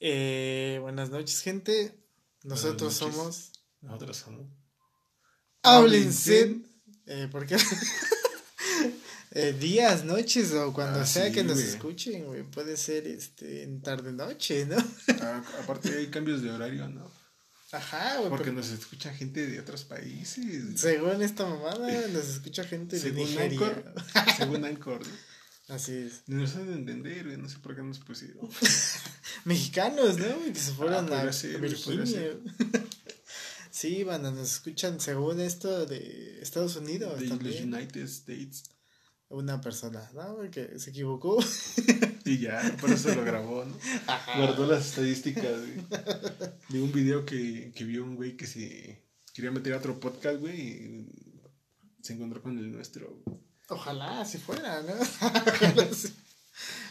Eh, buenas noches, gente. Nosotros noches. somos. Nosotros somos. Háblense. Eh, ¿Por qué? Eh, días, noches o cuando Ah, sea sí, que nos escuchen, güey. Puede ser este en tarde noche, ¿no? Ah, aparte hay cambios de horario, ¿no? Ajá, güey. Porque nos escucha gente de otros países. Según esta mamada, nos escucha gente de Según Nigeria. Anchor. Según Anchor. ¿no? Así es. Nos saben entender, güey. No sé por qué nos pusieron. Mexicanos, ¿no? Que se fueron Ah, a ser, Virginia. Sí, banda, nos escuchan según esto de Estados Unidos De los. United States. Una persona, ¿no? Que se equivocó. Y ya, por eso lo grabó, ¿no? Guardó las estadísticas, güey. De un video que, que vio un güey que se quería meter a otro podcast, güey. Y se encontró con el nuestro. güey. Ojalá así fuera, ¿no? Ojalá sí.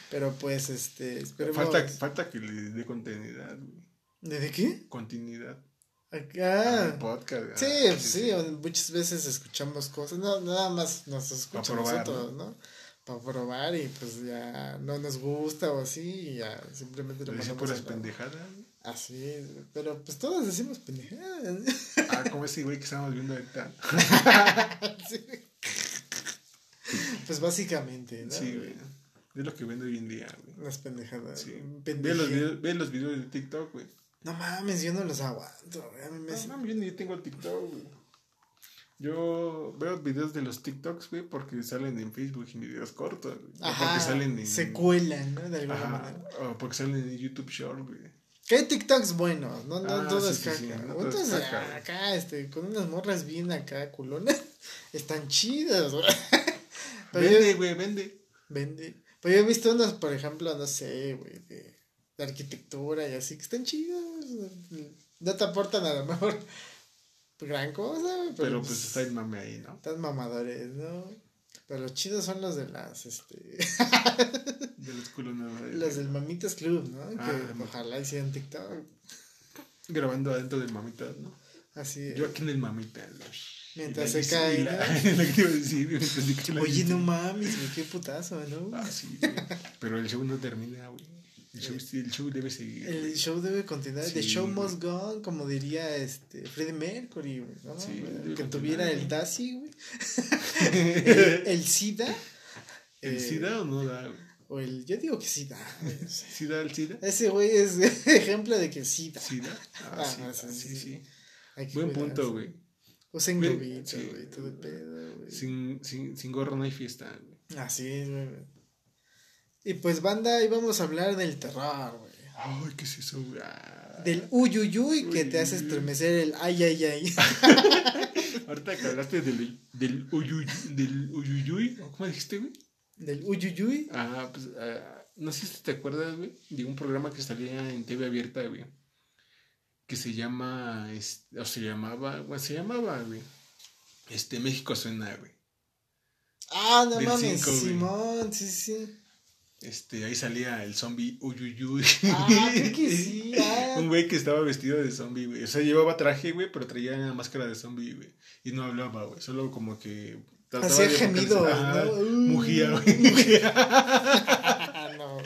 Pero pues, este, esperemos. Falta, falta que le dé continuidad, güey. ¿De qué? Continuidad. Acá. al podcast. Sí, ah, pues sí, muchas veces escuchamos cosas, no, nada más nos escuchan probar, nosotros, ¿no? Para probar y pues ya no nos gusta o así y ya simplemente lo mandamos puras pendejadas. Así, es, pero pues todos decimos pendejadas. Ah, como ese güey que estábamos viendo ahorita. Sí. Pues básicamente, ¿no? Sí, güey. Es lo que vende hoy en día, güey. Las pendejadas. Sí. Ve los, videos, ve los videos de TikTok, güey. No mames, yo no los aguanto. güey, A mí me No mames, yo ni tengo TikTok, güey. Yo veo videos de los TikToks, güey, porque salen en Facebook en videos cortos, güey. Ajá, porque salen en. se cuelan, ¿no? De alguna Ajá, manera. o porque salen en YouTube Short, güey. Que hay TikToks buenos, no, no Ah, todo sí, es sí, caca. sí, no todo es Otros caca, güey. acá, este, con unas morras bien acá, culonas, están chidas, güey. Pero Vende, güey, vende. vende. Pero yo he visto unos, por ejemplo, no sé, güey, de, de arquitectura y así, que están chidos. No te aportan a lo mejor gran cosa, güey, pero, Pero pues está el mame ahí, ¿no? están mamadores, ¿no? Pero los chidos son los de las, este, De los culos nuevos. ahí, los güey. del Mamitas Club, ¿no? Que Ah, ojalá hicieran TikTok. Grabando adentro del mamitas, ¿no? Así. Yo aquí en el mamitas, güey. Mientras se cae, Oye, no mames, güey, qué putazo, ¿no? Ah, sí, güey. Pero el show no termina, güey. El show, el show debe seguir. El güey. show debe continuar, the Sí, show güey. must go on, como diría este Freddie Mercury, güey, ¿no? Sí, Güey, que tuviera el. Daci, güey. el, el SIDA. ¿El eh, SIDA o no da, güey? O el, yo digo que SIDA. güey, no sé. ¿SIDA el SIDA? Ese güey es ejemplo de que SIDA. ¿SIDA? Ah, Ah, sí, sí, ah, sí, sí. Buen cuidarse. punto, güey. Globito, sí. güey, todo el pedo, güey. Sin, sin, sin gorro no hay fiesta, güey. Así es, güey. Y pues, banda, hoy vamos a hablar del terror, güey. Ay, ¿qué es eso, güey? Ah. Del uyuyuy que Uy, te hace estremecer el ay, ay, ay. Ahorita que hablaste del, del, uyuy, del uyuyuy, ¿o ¿cómo dijiste, güey? Del uyuyuy. Ah, pues, ah, no sé si te acuerdas, güey, de un programa que salía en TV abierta, güey. Que se llama, o se llamaba, bueno, se llamaba, güey. Este, México suena, güey. Ah, no Del mames, cinco, güey. Simón, sí, sí. Este, ahí salía el zombie Uyuyuy. Ah, que sí. Ah, Un güey que estaba vestido de zombie, güey. O sea, llevaba traje, güey, pero traía una máscara de zombie, güey. Y no hablaba, güey. Solo como que. Hacía vocalizar. ¿no? Mugía, güey. Mugía.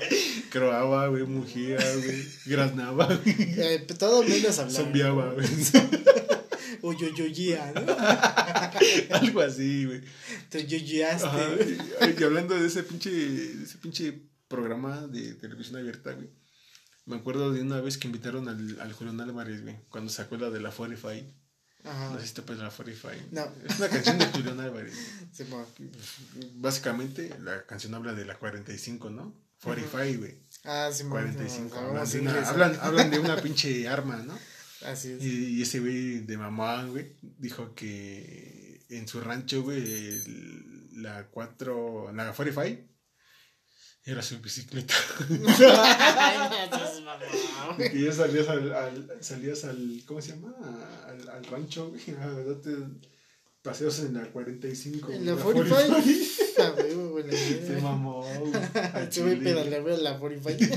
Croaba, güey. Mugía, güey. Graznaba, güey. Eh, todo menos hablar. Zombiaba, güey. Uyuyuyía, ¿no? Algo así, güey. Te yuyaste. Ajá, y, hablando de ese pinche, de ese pinche programa de televisión abierta, güey. Me acuerdo de una vez que invitaron al, al Julián Álvarez, güey, cuando sacó la de la 45. Ajá. No sé si te pues la 45. No. Es una canción de Julián Álvarez. Simón. Básicamente, la canción habla de la 45, ¿no? 45, güey. Ah, Simón. 45. Simón. Hablan de, una, hablan, hablan de una pinche arma, ¿no? Así es. Y, y ese güey de mamá, güey, dijo que en su rancho, güey, la 4, la 45 era su bicicleta. No que ya salías al, al- salías al, ¿cómo se llama? Al, al rancho, güey, a darte paseos en la 45. En la la 45. Ah, Se mamó, Este güey chile. pedaleaba en la 45.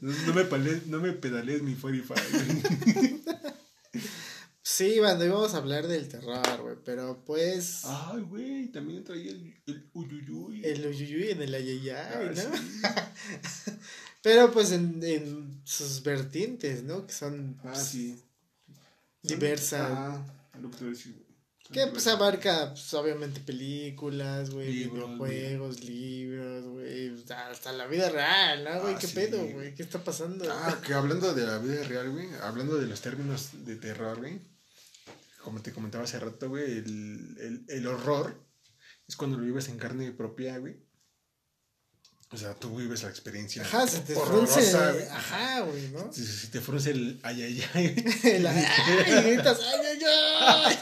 No, no me pale- no me mi 45. güey. Sí, cuando íbamos a hablar del terror, güey, pero pues... Ay, güey, también traía el, el uyuyuy. El uyuyuy en el ayayay, ¿no? pero pues en, en, sus vertientes, ¿no? Que son... Ah, sí. Diversas. Ah, lo que te decía. Que pues abarca, pues, obviamente, películas, güey, videojuegos, libros, güey, hasta la vida real, ¿no, güey? Ah, ¿Qué pedo, güey? ¿Qué está pasando? Ah, que hablando de la vida real, güey, hablando de los términos de terror, güey, como te comentaba hace rato, güey, el, el, el horror es cuando lo vives en carne propia, güey. O sea, tú vives la experiencia. Ajá, se te frunce. Ajá, güey, ¿no? Si, si, te frunce el ay, ay, ay. el ay, ay, ay, ay.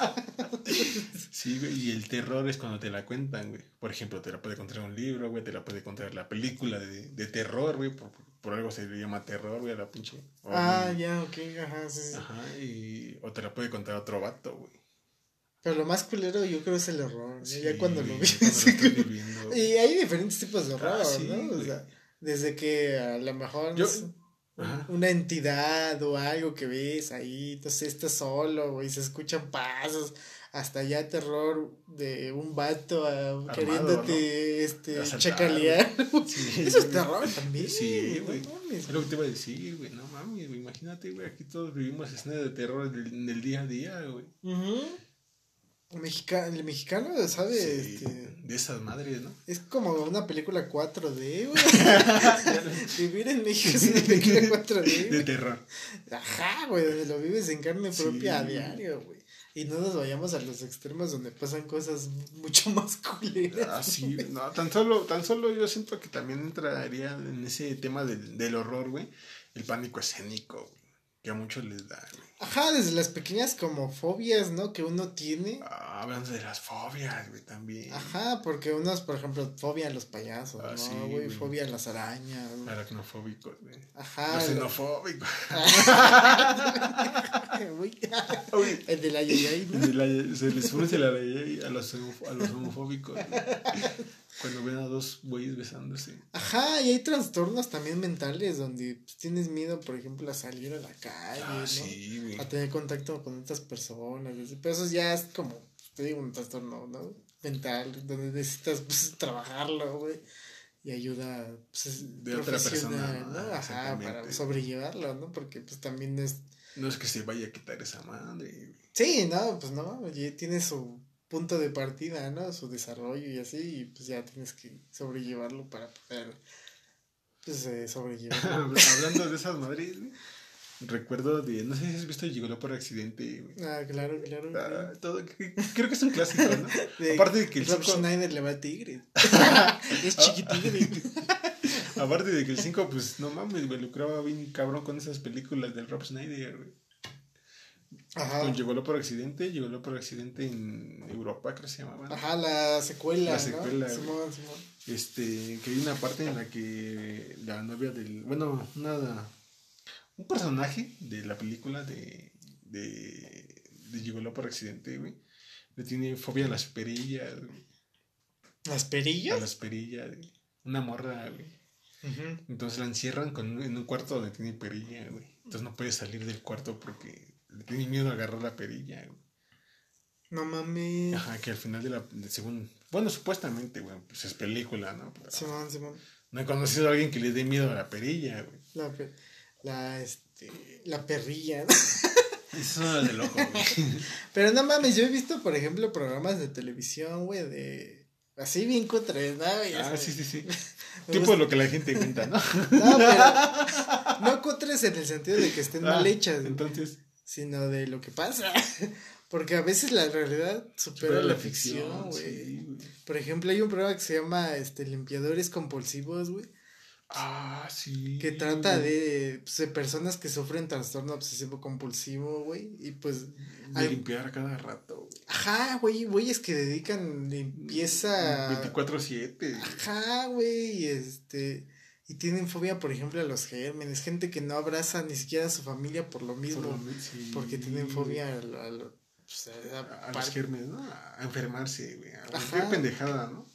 Sí, güey, y el terror es cuando te la cuentan, güey. Por ejemplo, te la puede contar un libro, güey, te la puede contar la película de, de terror, güey. Por, por, algo se le llama terror, güey, a la pinche. Ah, ya, ok, ajá, sí, sí. Ajá, y. O te la puede contar otro vato, güey. Pero lo más culero yo creo es el horror. ya cuando lo vives. y hay diferentes tipos de horror, ah, ¿no? O sea, desde que a lo mejor una entidad o algo que ves ahí, entonces estás solo, güey, se escuchan pasos, hasta ya terror de un vato ah, queriéndote este chacalear. Eso es terror también. Sí, güey. es lo que te iba a decir, güey. No mames, Imagínate, güey, aquí todos vivimos escenas de terror en el, día a día, güey. Mexica el mexicano sabe este, de esas madres, ¿no? Es como una película 4D, güey. Vivir en México es una película 4D. De terror. Ajá, güey, donde lo vives en carne propia a diario, güey. Y no nos vayamos a los extremos donde pasan cosas mucho más culeras. Ah, sí, no, tan solo, tan solo yo siento que también entraría en ese tema del, del horror, güey. El pánico escénico, güey que a muchos les da, güey. Ajá, desde las pequeñas como fobias, ¿no? Que uno tiene. Ah, hablando de las fobias, güey, también. Ajá, porque unos, por ejemplo, fobia a los payasos, ah, ¿no? güey, fobia a las arañas. Aracnofóbicos, güey. Ajá. Los xenofóbicos. el de la yayay, ¿no? El de la, se les une la yayay a los, a los homofóbicos. Cuando ven a dos güeyes besándose. Ajá, y hay trastornos también mentales donde pues, tienes miedo, por ejemplo, a salir a la calle, ah, ¿no? A tener contacto con otras personas. Pero eso ya es como, te digo, un trastorno, ¿no? Mental, donde necesitas pues, trabajarlo, güey. Y ayuda pues, de otra persona, ¿no? Ajá, para sobrellevarlo, ¿no? Porque pues también es... No es que se vaya a quitar esa madre. Sí, no, pues no, tiene su punto de partida, ¿no? Su desarrollo y así, y pues ya tienes que sobrellevarlo para poder, pues, eh, sobrellevarlo. Hablando de esas madres, recuerdo de, no sé si has visto Llegó por accidente, Ah, claro, claro. Ah, todo, creo que es un clásico, ¿no? Aparte de que el Rob Schneider le va a tigre. es chiquitigre. Aparte de que el 5, pues, no mames, güey, lucraba bien cabrón con esas películas del Rob Schneider, güey. Ajá. llegó por accidente, llegó por accidente en Europa, creo que se llamaba. Ajá, la secuela. La secuela. Este, que hay una parte en la que la novia del. Bueno, nada. Un personaje de la película de. de. de Llegó por accidente, güey. Le tiene fobia a las perillas, ¿Las perillas? A las perillas, Una morra, güey. Entonces la encierran con, en un cuarto donde tiene perilla, güey. Entonces no puede salir del cuarto porque le tiene miedo a agarrar la perilla, güey. No mames. Ajá, que al final de la. según. Bueno, supuestamente, güey. Pues es película, ¿no? Simón, Simón. No he conocido a alguien que le dé miedo a la perilla, güey. La, la, este. La perrilla, Eso es del ojo, güey. Pero no mames, yo he visto, por ejemplo, programas de televisión, güey, de. Así bien cutres, ¿no? ah, sí, sí, sí. tipo lo que la gente cuenta, ¿no? no, pero. No cutres en el sentido de que estén mal ah, hechas. Entonces sino de lo que pasa. Porque a veces la realidad supera, la, ficción, güey. Por ejemplo, hay un programa que se llama este, Limpiadores Compulsivos, güey. Ah, sí. Que trata de, pues, de personas que sufren trastorno obsesivo compulsivo, güey. Y pues. De limpiar cada rato, güey. Ajá, güey. Güeyes que dedican limpieza. 24-7. Ajá, güey. Este y tienen fobia, por ejemplo, a los gérmenes, gente que no abraza ni siquiera a su familia por lo mismo, porque tienen fobia a, pues, a, los gérmenes, ¿no? A enfermarse, güey, a pendejada, ¿no?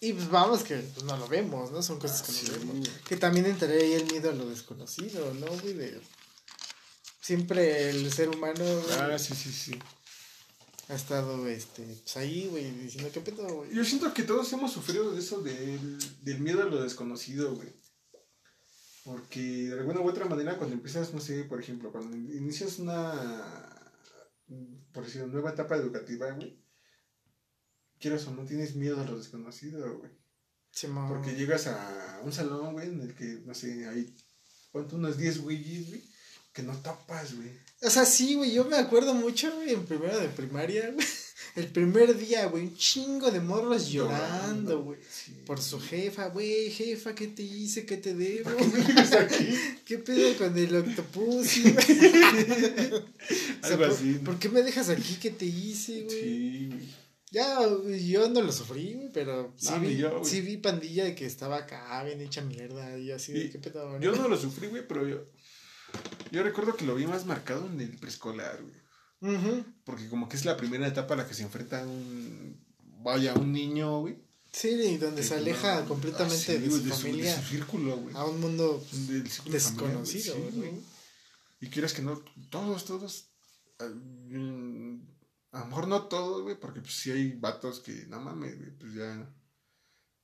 Y pues vamos que pues, no lo vemos, ¿no? Son cosas que no vemos. Que también entraría ahí el miedo a lo desconocido, ¿no, güey? De, siempre el ser humano. ah, sí, sí, sí. Ha estado, este, pues ahí, güey, diciendo qué pedo, güey. Yo siento que todos hemos sufrido de eso, del, del miedo a lo desconocido, güey. Porque de alguna u otra manera, cuando empiezas, no sé, por ejemplo, cuando inicias una, por decir, nueva etapa educativa, güey, quieras o no tienes miedo a lo desconocido, güey. Porque llegas a un salón, güey, en el que, no sé, hay, ¿cuánto? Unos 10 güeyes, güey, que no tapas, güey. O sea, sí, güey, yo me acuerdo mucho, güey, en primero de primaria, güey. El primer día, güey, un chingo de morros llorando, güey. Por su jefa, güey, jefa, ¿qué te hice? ¿Qué te debo? ¿Qué, aquí? ¿Qué pedo con el octopus? Algo así. ¿Por qué me dejas aquí? ¿Qué te hice, güey? Sí, güey. Ya, yo no lo sufrí, güey, pero sí, vi, sí vi pandilla de que estaba acá, bien hecha mierda, y así de qué pedo. Yo no lo sufrí, güey, pero yo. Yo recuerdo que lo vi más marcado en el preescolar, güey. Porque como que es la primera etapa a la que se enfrenta un. Vaya, un niño, güey. Sí, y donde se aleja completamente ah, de, su familia. de su círculo, güey. A un mundo desconocido, güey. Y quieras que no, todos, todos. Ah, mm, a lo mejor no todos, güey, porque pues sí hay vatos que, no mames, güey, pues ya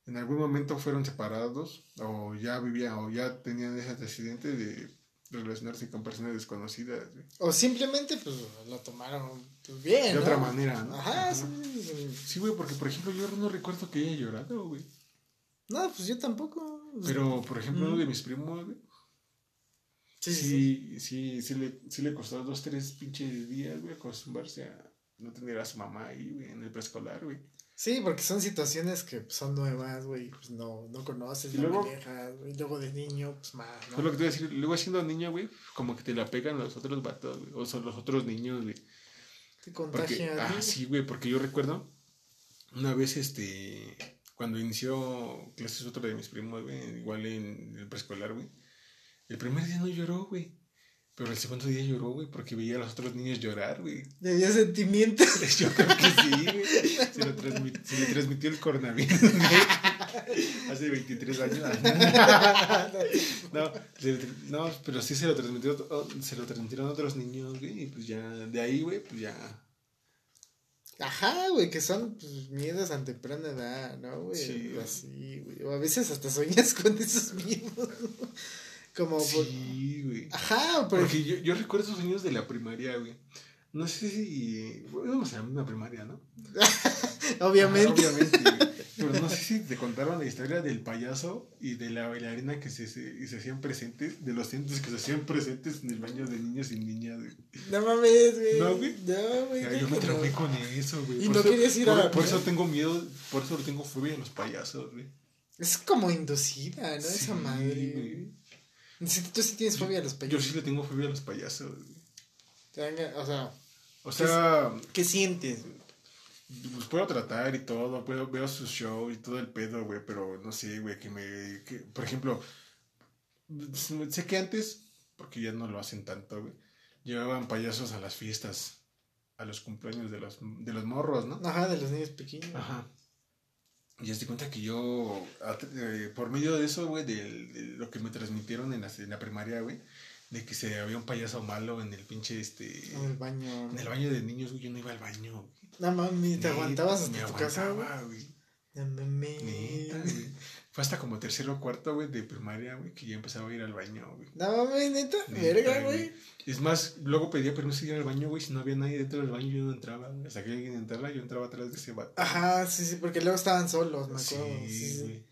en algún momento fueron separados o ya vivían o ya tenían ese antecedente de relacionarse con personas desconocidas. Güey. O simplemente pues lo tomaron pues, bien. De otra manera, ¿no? Ajá, sí. Sí, güey, porque por ejemplo yo no recuerdo que haya llorado, güey. No, pues yo tampoco. Pero por ejemplo uno de mis primos, güey. Sí, sí, sí, sí, le, sí le costó dos, tres pinches días, güey, acostumbrarse a, no tener a su mamá ahí, güey, en el preescolar, güey. Sí, porque son situaciones que son nuevas, güey, pues no, no conoces, y no luego, y luego de niño, pues más, ¿no? lo que te voy a decir, luego siendo niño, güey, como que te la pegan los otros vatos, güey, o son los otros niños, güey. Te contagian. Ah, sí, güey, porque yo recuerdo una vez, este, cuando inició clases otro de mis primos, güey, igual en el preescolar, güey, el primer día no lloró, güey. Pero el segundo día lloró, güey, porque veía a los otros niños llorar, güey. Le dio sentimientos. Yo creo que sí, güey. Se, lo se le transmitió el coronavirus, güey. Hace 23 años. no, no, pero sí se lo transmitió, se lo transmitieron a otros niños, güey. Y pues ya, de ahí, güey, pues ya. Ajá, güey, que son pues, miedos a temprana edad, ¿no, güey? Sí. Así, güey. O a veces hasta sueñas con esos miedos. Como sí, güey. Ajá, porque yo, yo recuerdo esos años de la primaria, güey. No sé si. Íbamos a la misma primaria, ¿no? obviamente. obviamente, Pero no sé si te contaron la historia del payaso y de la bailarina que se, se, se hacían presentes, de los cientos que se hacían presentes en el baño de niños y niñas, güey. No mames, güey. No, güey. No, güey. yo me traumé con eso, güey. Y no querías ir a la. Por eso tengo miedo, por eso tengo fobia a los payasos, güey. Es como inducida, ¿no? Esa madre, güey. Tú sí tienes fobia a los payasos. Yo sí le tengo fobia a los payasos. o sea. O sea. ¿Qué, sientes? Pues puedo tratar y todo, puedo, veo su show y todo el pedo, güey, pero no sé, güey, que me. por ejemplo, sé que antes, porque ya no lo hacen tanto, güey, llevaban payasos a las fiestas, a los cumpleaños de los, de los morros, ¿no? Ajá, de los niños pequeños. Ajá. Y ya te cuenta que yo, eh, por medio de eso, güey, de, lo que me transmitieron en la, en la primaria, güey, de que se había un payaso malo en el pinche, este... En el baño. En el baño de niños, güey, yo no iba al baño, güey. No mami, ¿te aguantabas hasta tu casa, güey? No Fue hasta como tercero o cuarto, güey, de primaria, güey, que ya empezaba a ir al baño, güey. No mames, neta, verga, güey. Es más, luego pedía permiso de ir al baño, güey, si no había nadie dentro del baño yo no entraba, güey. Hasta que alguien entrara, yo entraba atrás de ese vato. Ajá, sí, sí, porque luego estaban solos, me acuerdo. Sí, sí, sí.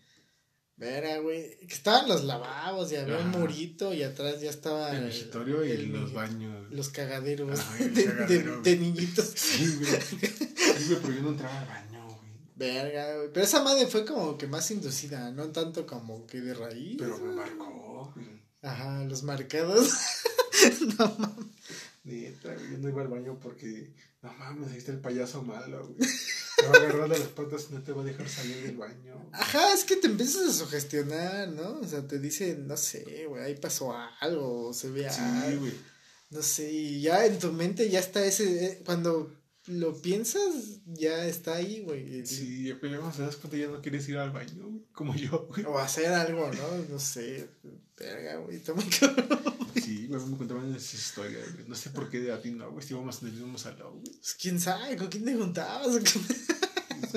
Verga, güey. Que estaban los lavabos y había un murito y atrás ya estaba. El escritorio y los baños. Los cagaderos de, de, niñitos. Sí, güey. Sí, güey, pero yo no entraba al baño. Verga, güey. Pero esa madre fue como que más inducida, no tanto como que de raíz. Pero me marcó, güey. Ajá, los marcados. no mames. Neta, yo no iba al baño porque, no mames, ahí está el payaso malo, güey. Te va a agarrar de las patas y no te va a dejar salir del baño. Ajá, es que te empiezas a sugestionar, ¿no? O sea, te dicen, no sé, güey, ahí pasó algo, se ve sí, algo. güey. No sé, y ya en tu mente ya está ese, eh, cuando lo piensas, ya está ahí, güey. Sí, pero luego te das cuenta ya no quieres ir al baño, como yo, güey. O hacer algo, ¿no? No sé, verga, güey, está muy cabrón. Sí, güey, me contaban esas historias, güey. No sé por qué de a ti no, güey, si íbamos en el mismo salón, güey. Pues quién sabe, ¿con quién te juntabas?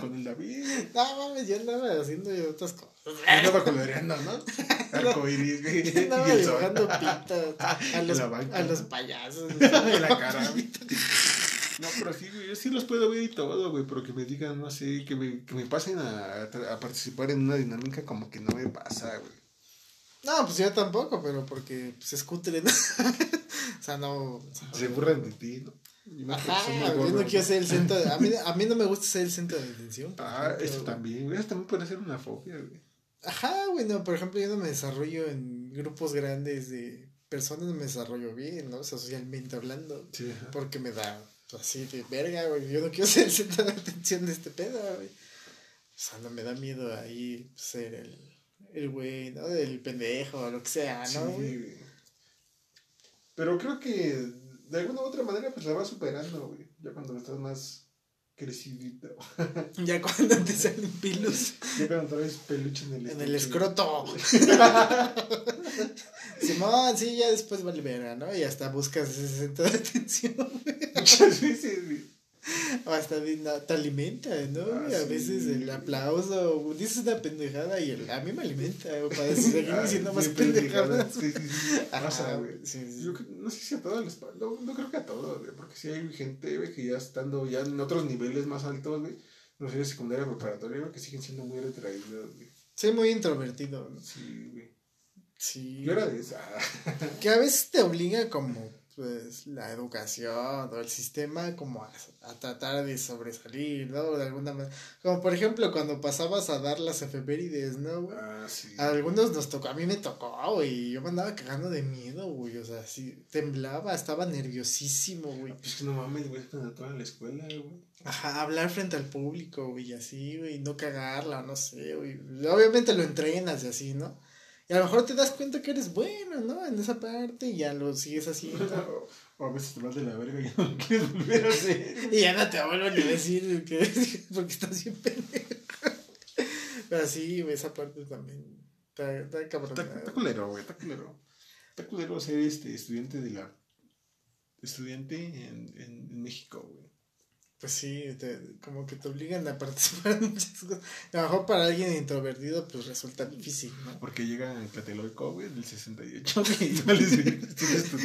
con el David. No mames, yo andaba haciendo otras cosas. Yo andaba coloreando, ¿no? Arcoiris, güey. Yo andaba dibujando pitas a los, a los payasos. En la cara, güey. No, pero sí, güey, yo sí los puedo ver y todo, güey, pero que me digan, no sé, que me, que me pasen a, a participar en una dinámica como que no me pasa, güey. No, pues yo tampoco, pero porque pues, es cutre, ¿no? o sea, no... Se burlan de ti, ¿no? Ajá, yo no quiero ser el centro de, a, mí, a mí no me gusta ser el centro de atención. Ah, eso también, güey, eso también puede ser una fobia, güey. Ajá, güey, no, por ejemplo, yo no me desarrollo en grupos grandes de personas, no me desarrollo bien, ¿no? O sea, socialmente hablando. Sí, Porque me da así de verga, güey. Yo no quiero ser el centro de atención de este pedo, güey. O sea, no me da miedo ahí ser el, el güey, ¿no? Del pendejo lo que sea, ¿no? Sí, Pero creo que de alguna u otra manera pues la vas superando, güey. Ya cuando estás más crecidito. ya cuando te salen pilos. Ya cuando traes peluche en el En el escroto. Simón, sí, ya después vale verga, ¿no? Y hasta buscas ese centro de atención, Muchas veces, güey. O hasta te alimenta, ¿no? Ah, a veces el aplauso, dices una pendejada y el, a mí me alimenta, o para seguir diciendo más pendejadas. Sí, sí, sí. Ajá, güey. Yo no sé si a todos les no, no creo que a todos, güey, porque si hay gente, güey, que ya estando ya en otros niveles más altos, güey, no sé, secundaria preparatoria, güey, que siguen siendo muy retraídos, güey. Sí, muy introvertido. Sí, güey. Sí. Yo era de esa. que a veces te obliga como pues la educación o el sistema como a, tratar de sobresalir, ¿no? De alguna manera. Como por ejemplo cuando pasabas a dar las efemérides, ¿no, güey? Ah, sí. A algunos nos tocó, a mí me tocó, güey. Yo me andaba cagando de miedo, güey. O sea, sí, temblaba, estaba nerviosísimo, güey. Pues no mames, güey, cuando toda la escuela, güey. Ajá, hablar frente al público, güey, así, güey, no cagarla, no sé, güey. Obviamente lo entrenas y así, ¿no? Y a lo mejor te das cuenta que eres bueno, ¿no? En esa parte y ya lo sigues haciendo. o a veces te vas de la verga y ya no quieres volver a hacer. y ya no te vuelven a decir que porque estás bien pendejo. Pero sí, esa parte también. Está, está cabrón. Está, culero, güey, está culero. Está culero ser este estudiante de la. Estudiante en, en, en México, güey. Pues sí, como que te obligan a participar en muchas cosas. A lo mejor para alguien introvertido, pues resulta difícil, ¿no? Porque llega en Tlatelolco, güey, del 68.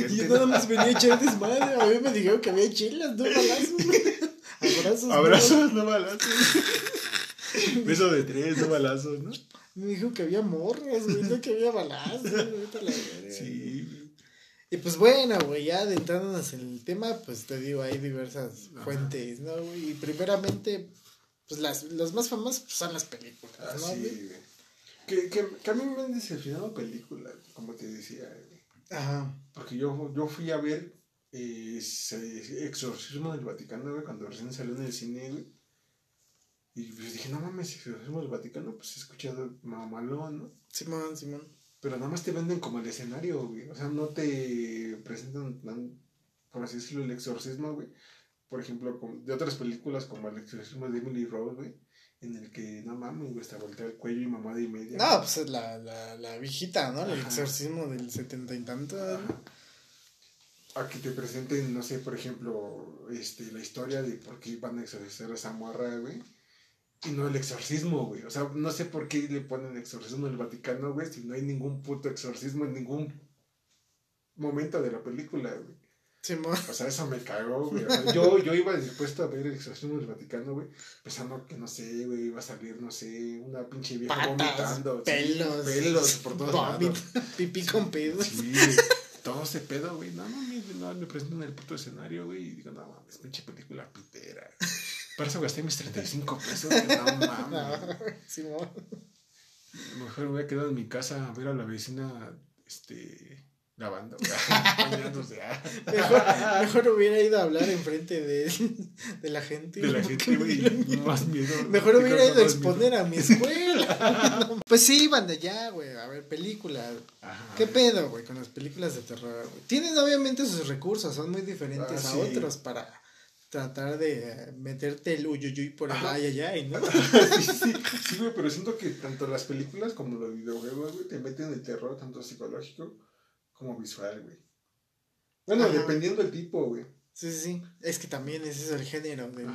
y yo nada más venía a echar desmadre. A mí me dijeron que había chelas, no balazos. Abrazos. Abrazos, no, balazos. Beso de tres, no balazos, ¿no? Me dijo que había morras, güey, no que había balazos. sí, y pues bueno, güey, ya adentrándonos en el tema, pues te digo, hay diversas fuentes, ¿no? Y primeramente, pues las, los más famosos pues, son las películas, ah, ¿no? Sí, güey. Que, que, que, a mí me han decepcionado películas, como te decía, güey. Ajá. Porque yo, yo fui a ver eh, Exorcismo del Vaticano, güey, cuando recién salió en el cine, güey. Y pues dije, no mames, Exorcismo del Vaticano, pues he escuchado mamalón, ¿no? Simón, Simón. Pero nada más te venden como el escenario, güey. O sea, no te presentan, por así decirlo, el exorcismo, güey. Por ejemplo, de otras películas como el exorcismo de Emily Rose, güey. En el que, no mames, güey, está voltea el cuello y mamada y media. No, pues es la, la, la viejita, ¿no? El exorcismo del setenta y tanto. A que te presenten, no sé, por ejemplo, este, la historia de por qué van a exorcizar a esa morra, güey y no el exorcismo, güey. O sea, no sé por qué le ponen exorcismo en el Vaticano, güey, si no hay ningún puto exorcismo en ningún momento de la película, güey. Sí, o sea, eso me cagó, güey. yo, yo iba dispuesto a ver el exorcismo del Vaticano, güey, pensando que, no sé, güey, iba a salir, no sé, una pinche vieja vomitando. Pelos. pelos por todos lados. Pipí con pedos. Sí, todo ese pedo, güey. No, no, no, me presentan el puto escenario, güey, y digo, no mames, pinche película pitera. Por eso gasté mis 35 pesos. No mames. Sí, Mejor me voy a quedar en mi casa a ver a la vecina este, lavando, bañándose. Mejor, mejor hubiera ido a hablar enfrente de, de la gente. De la gente, güey. Más miedo. Mejor hubiera ido a exponer a mi escuela. pues sí, iban de allá, güey, a ver películas. ¿Qué pedo, güey, con las películas de terror, güey? Tienen obviamente sus recursos, son muy diferentes ah, a otros para tratar de meterte el uyuyuy por ay, ay, ay, ¿no? sí, sí, sí, güey, pero siento que tanto las películas como los videojuegos, güey, te meten el terror tanto psicológico como visual, güey. Bueno, dependiendo del tipo, güey. Sí, sí, sí. Es que también ese es el género de,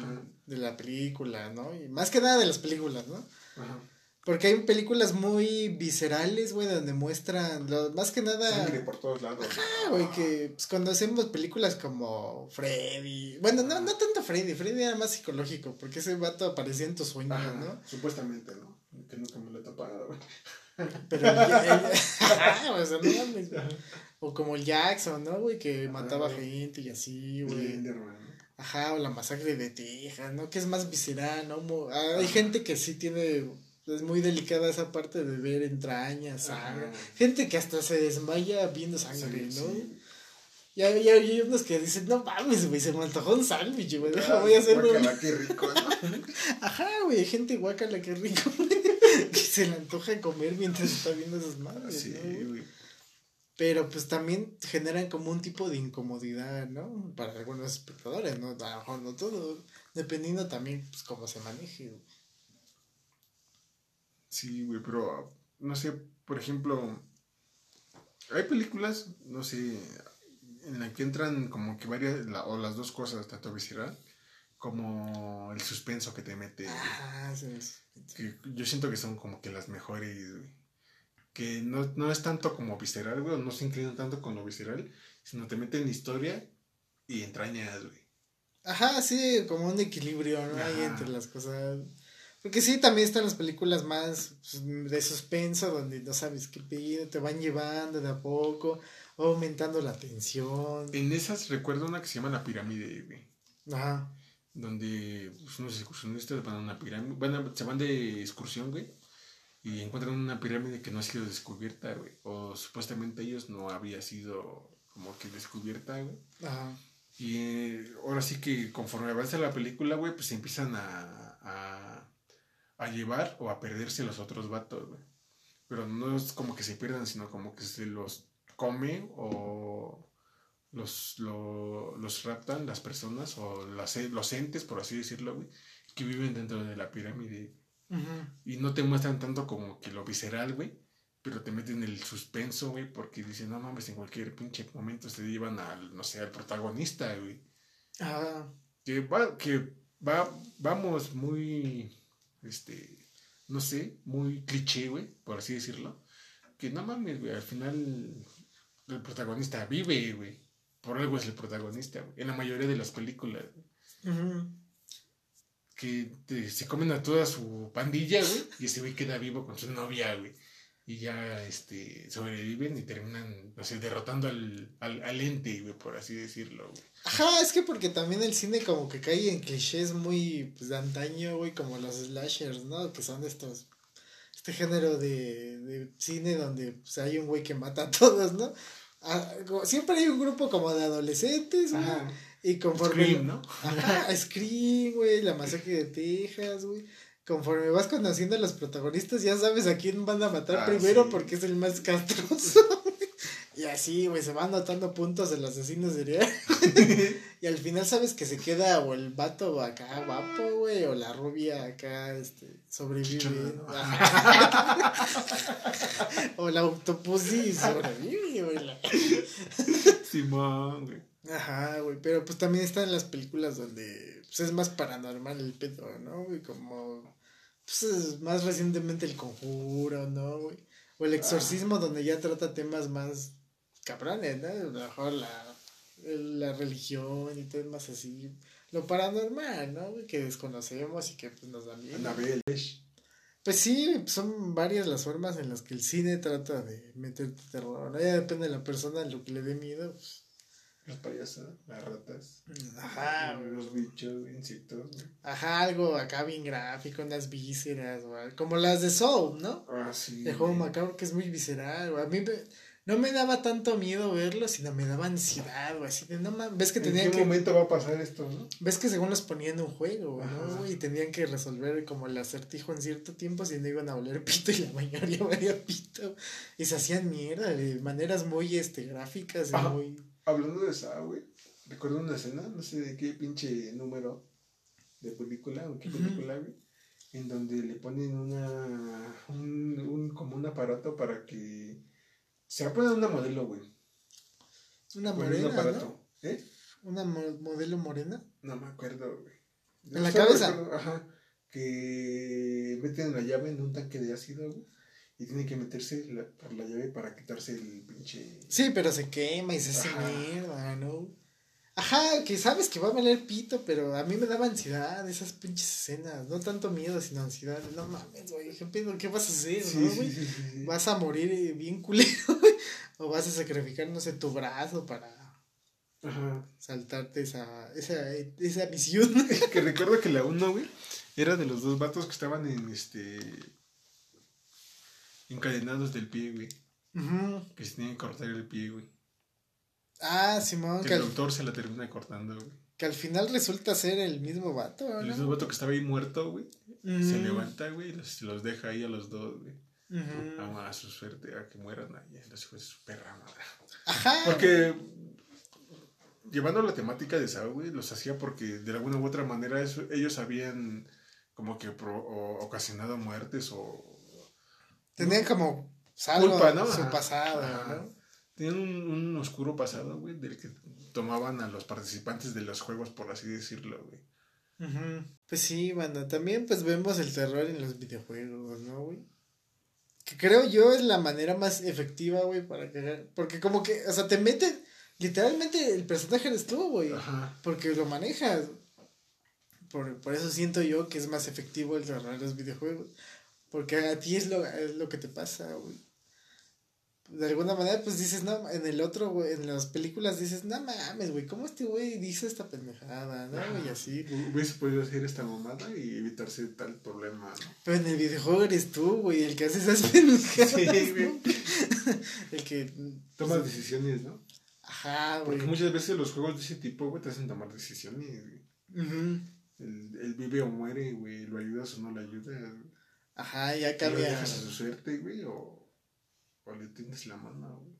de, la película, ¿no? Y más que nada de las películas, ¿no? Ajá. Porque hay películas muy viscerales, güey, donde muestran, lo, más que nada... Sangre por todos lados. Ah, güey, que pues, cuando hacemos películas como Freddy... Bueno, no, no tanto Freddy, Freddy era más psicológico, porque ese vato aparecía en tus sueños, ¿no? Supuestamente, ¿no? Que nunca me lo he güey. Pero el, o sea, no O como el Jackson, ¿no, güey? Que mataba gente y así, güey. Ajá, o la masacre de Texas, ¿no? Que es más visceral, ¿no? Hay gente que sí tiene es muy delicada esa parte de ver entrañas, sangre. Gente que hasta se desmaya viendo sangre, ¿no? Y hay, hay, unos que dicen, no mames, güey, se me antojó un sándwich, güey, deja, voy a hacerlo. Guacala, qué rico, ¿no? Ajá, güey, gente guacala, qué rico, que se le antoja comer mientras está viendo esas madres, sí, güey. Pero pues también generan como un tipo de incomodidad, ¿no? Para algunos espectadores, ¿no? A lo mejor no todo, dependiendo también, pues, cómo se maneje, güey. Sí, güey, pero no sé, por ejemplo, hay películas, no sé, en las que entran como que varias, o las dos cosas, tanto visceral como el suspenso que te mete. Ah, sí, Que yo siento que son como que las mejores, güey. Que no, no es tanto como visceral, güey, no se inclinan tanto con lo visceral, sino te meten en historia y entrañas, güey. Ajá, sí, como un equilibrio, ¿no? Ahí entre las cosas. Porque sí, también están las películas más pues, de suspenso, donde no sabes qué pedir, te van llevando de a poco, aumentando la tensión. En esas recuerdo una que se llama La Pirámide, güey. Ajá. Donde pues, unos excursionistas van a una pirámide, se van de excursión, güey, y encuentran una pirámide que no ha sido descubierta, güey. O supuestamente ellos no había sido como que descubierta, güey. Ajá. Y eh, ahora sí que conforme avanza la película, güey, pues se empiezan a a llevar o a perderse los otros vatos, güey. Pero no es como que se pierdan, sino como que se los come o los, los raptan las personas o las, los entes, por así decirlo, güey, que viven dentro de la pirámide. Y no te muestran tanto como que lo visceral, güey, pero te meten el suspenso, güey, porque dicen, no mames, en cualquier pinche momento se llevan al, no sé, al protagonista, güey. Ah. Que va, que va, vamos muy este, no sé, muy cliché, güey, por así decirlo. Que no mames, güey, al final el protagonista vive, güey. Por algo es el protagonista, güey. En la mayoría de las películas, Que se comen a toda su pandilla, güey. Y ese güey queda vivo con su novia, güey y ya este sobreviven y terminan, no sé, derrotando al, al, ente, güey, por así decirlo, güey. Ajá, es que porque también el cine como que cae en clichés muy pues, de antaño, güey, como los slashers, ¿no? Que son estos, este género de, de cine donde pues, hay un güey que mata a todos, ¿no? Ah, siempre hay un grupo como de adolescentes, güey. Y conforme... Scream, ¿no? Ajá, Scream, güey, la masacre de Texas, güey conforme vas conociendo a los protagonistas, ya sabes a quién van a matar ah, primero porque es el más castroso. y así, güey, se van notando puntos el asesino serial. y al final sabes que se queda o el vato acá guapo, güey, o la rubia acá, este, sobrevive. o la autopusi sobrevive, güey. Simón, güey. Ajá, güey, pero pues también están las películas donde pues, es más paranormal el pedo, ¿no? Güey, como pues más recientemente el conjuro, ¿no, güey? O el exorcismo donde ya trata temas más cabrones, ¿no? A lo mejor la, la religión y todo más así. Lo paranormal, ¿no? Güey? Que desconocemos y que pues, nos da miedo. Pues sí, son varias las formas en las que el cine trata de meterte terror. ¿no? Ya depende de la persona lo que le dé miedo. Pues, las payasas, las ratas. Ajá. Los bichos, insectos. Ajá, algo acá bien gráfico, unas vísceras, güey. Como las de Soul, ¿no? Ah, sí. De juego macabro que es muy visceral, güey. A mí no me daba tanto miedo verlo, sino me daba ansiedad, güey. Así de, no mames, ves que tenían que. ¿En qué momento va a pasar esto, no? Ves que según los ponían un juego, ¿no? Y tenían que resolver como el acertijo en cierto tiempo, si no iban a oler pito y la mayoría valía pito. Y se hacían mierda de maneras muy este, gráficas y muy Hablando de esa, güey. recuerdo una escena, no sé de qué pinche número de película o qué película, güey, en donde le ponen una, un, un, como un aparato para que, se va a poner una modelo, güey. Una morena, un aparato, ¿eh? ¿Una modelo morena? No me acuerdo, güey. ¿En la cabeza? ajá, que meten la llave en un tanque de ácido, güey y tiene que meterse por la llave para quitarse el pinche. Sí, pero se quema y se hace mierda, ¿no? Ajá, que sabes que va a valer pito, pero a mí me daba ansiedad esas pinches escenas. No tanto miedo, sino ansiedad. No mames, güey. ¿Qué, vas a hacer, no, güey? ¿Vas a morir eh, bien culero, güey? ¿O vas a sacrificar, no sé, tu brazo para Ajá. saltarte esa, esa, esa misión? que recuerdo que la uno, güey, era de los dos vatos que estaban en este. Encadenados del pie, güey. Que se tenían que cortar el pie, güey. Ah, Simón. Que, el doctor se la termina cortando, güey. Que al final resulta ser el mismo vato, ¿no? El mismo vato que estaba ahí muerto, güey. Se levanta, güey, y los, los, deja ahí a los dos, güey. Vamos a su suerte a que mueran ahí. Los hijos de su perra madre. Ajá. Porque llevando la temática de Sao, güey, los hacía porque de alguna u otra manera ellos habían como que ocasionado muertes o... Tenían como salvo Culpa, ¿no? su pasado, ¿no? Tienen un, oscuro pasado, güey, del que tomaban a los participantes de los juegos, por así decirlo, güey. Pues sí, bueno, también pues vemos el terror en los videojuegos, ¿no, güey? Que creo yo es la manera más efectiva, güey, para que... Porque como que, o sea, te meten... Literalmente el personaje eres tú, güey. Porque lo manejas. Por, por eso siento yo que es más efectivo el terror en los videojuegos. Porque a ti es lo, es lo que te pasa, güey de alguna manera, pues dices, no, en el otro, güey, en las películas dices, no mames, güey, ¿cómo este güey dice esta pendejada, no? Y así. Hubiese podido hacer esta mamada y evitarse tal problema, ¿no? Pero en el videojuego eres tú, güey, el que hace esas pendejadas. Sí, güey. el que. Toma pues, decisiones, ¿no? Ajá, güey. Porque muchas veces los juegos de ese tipo, güey, te hacen tomar decisiones, güey. el, el, vive o muere, güey, lo ayudas o no lo ayudas. Ajá, ya cambia. Lo dejas a su suerte, güey, o o le tienes la mano, güey.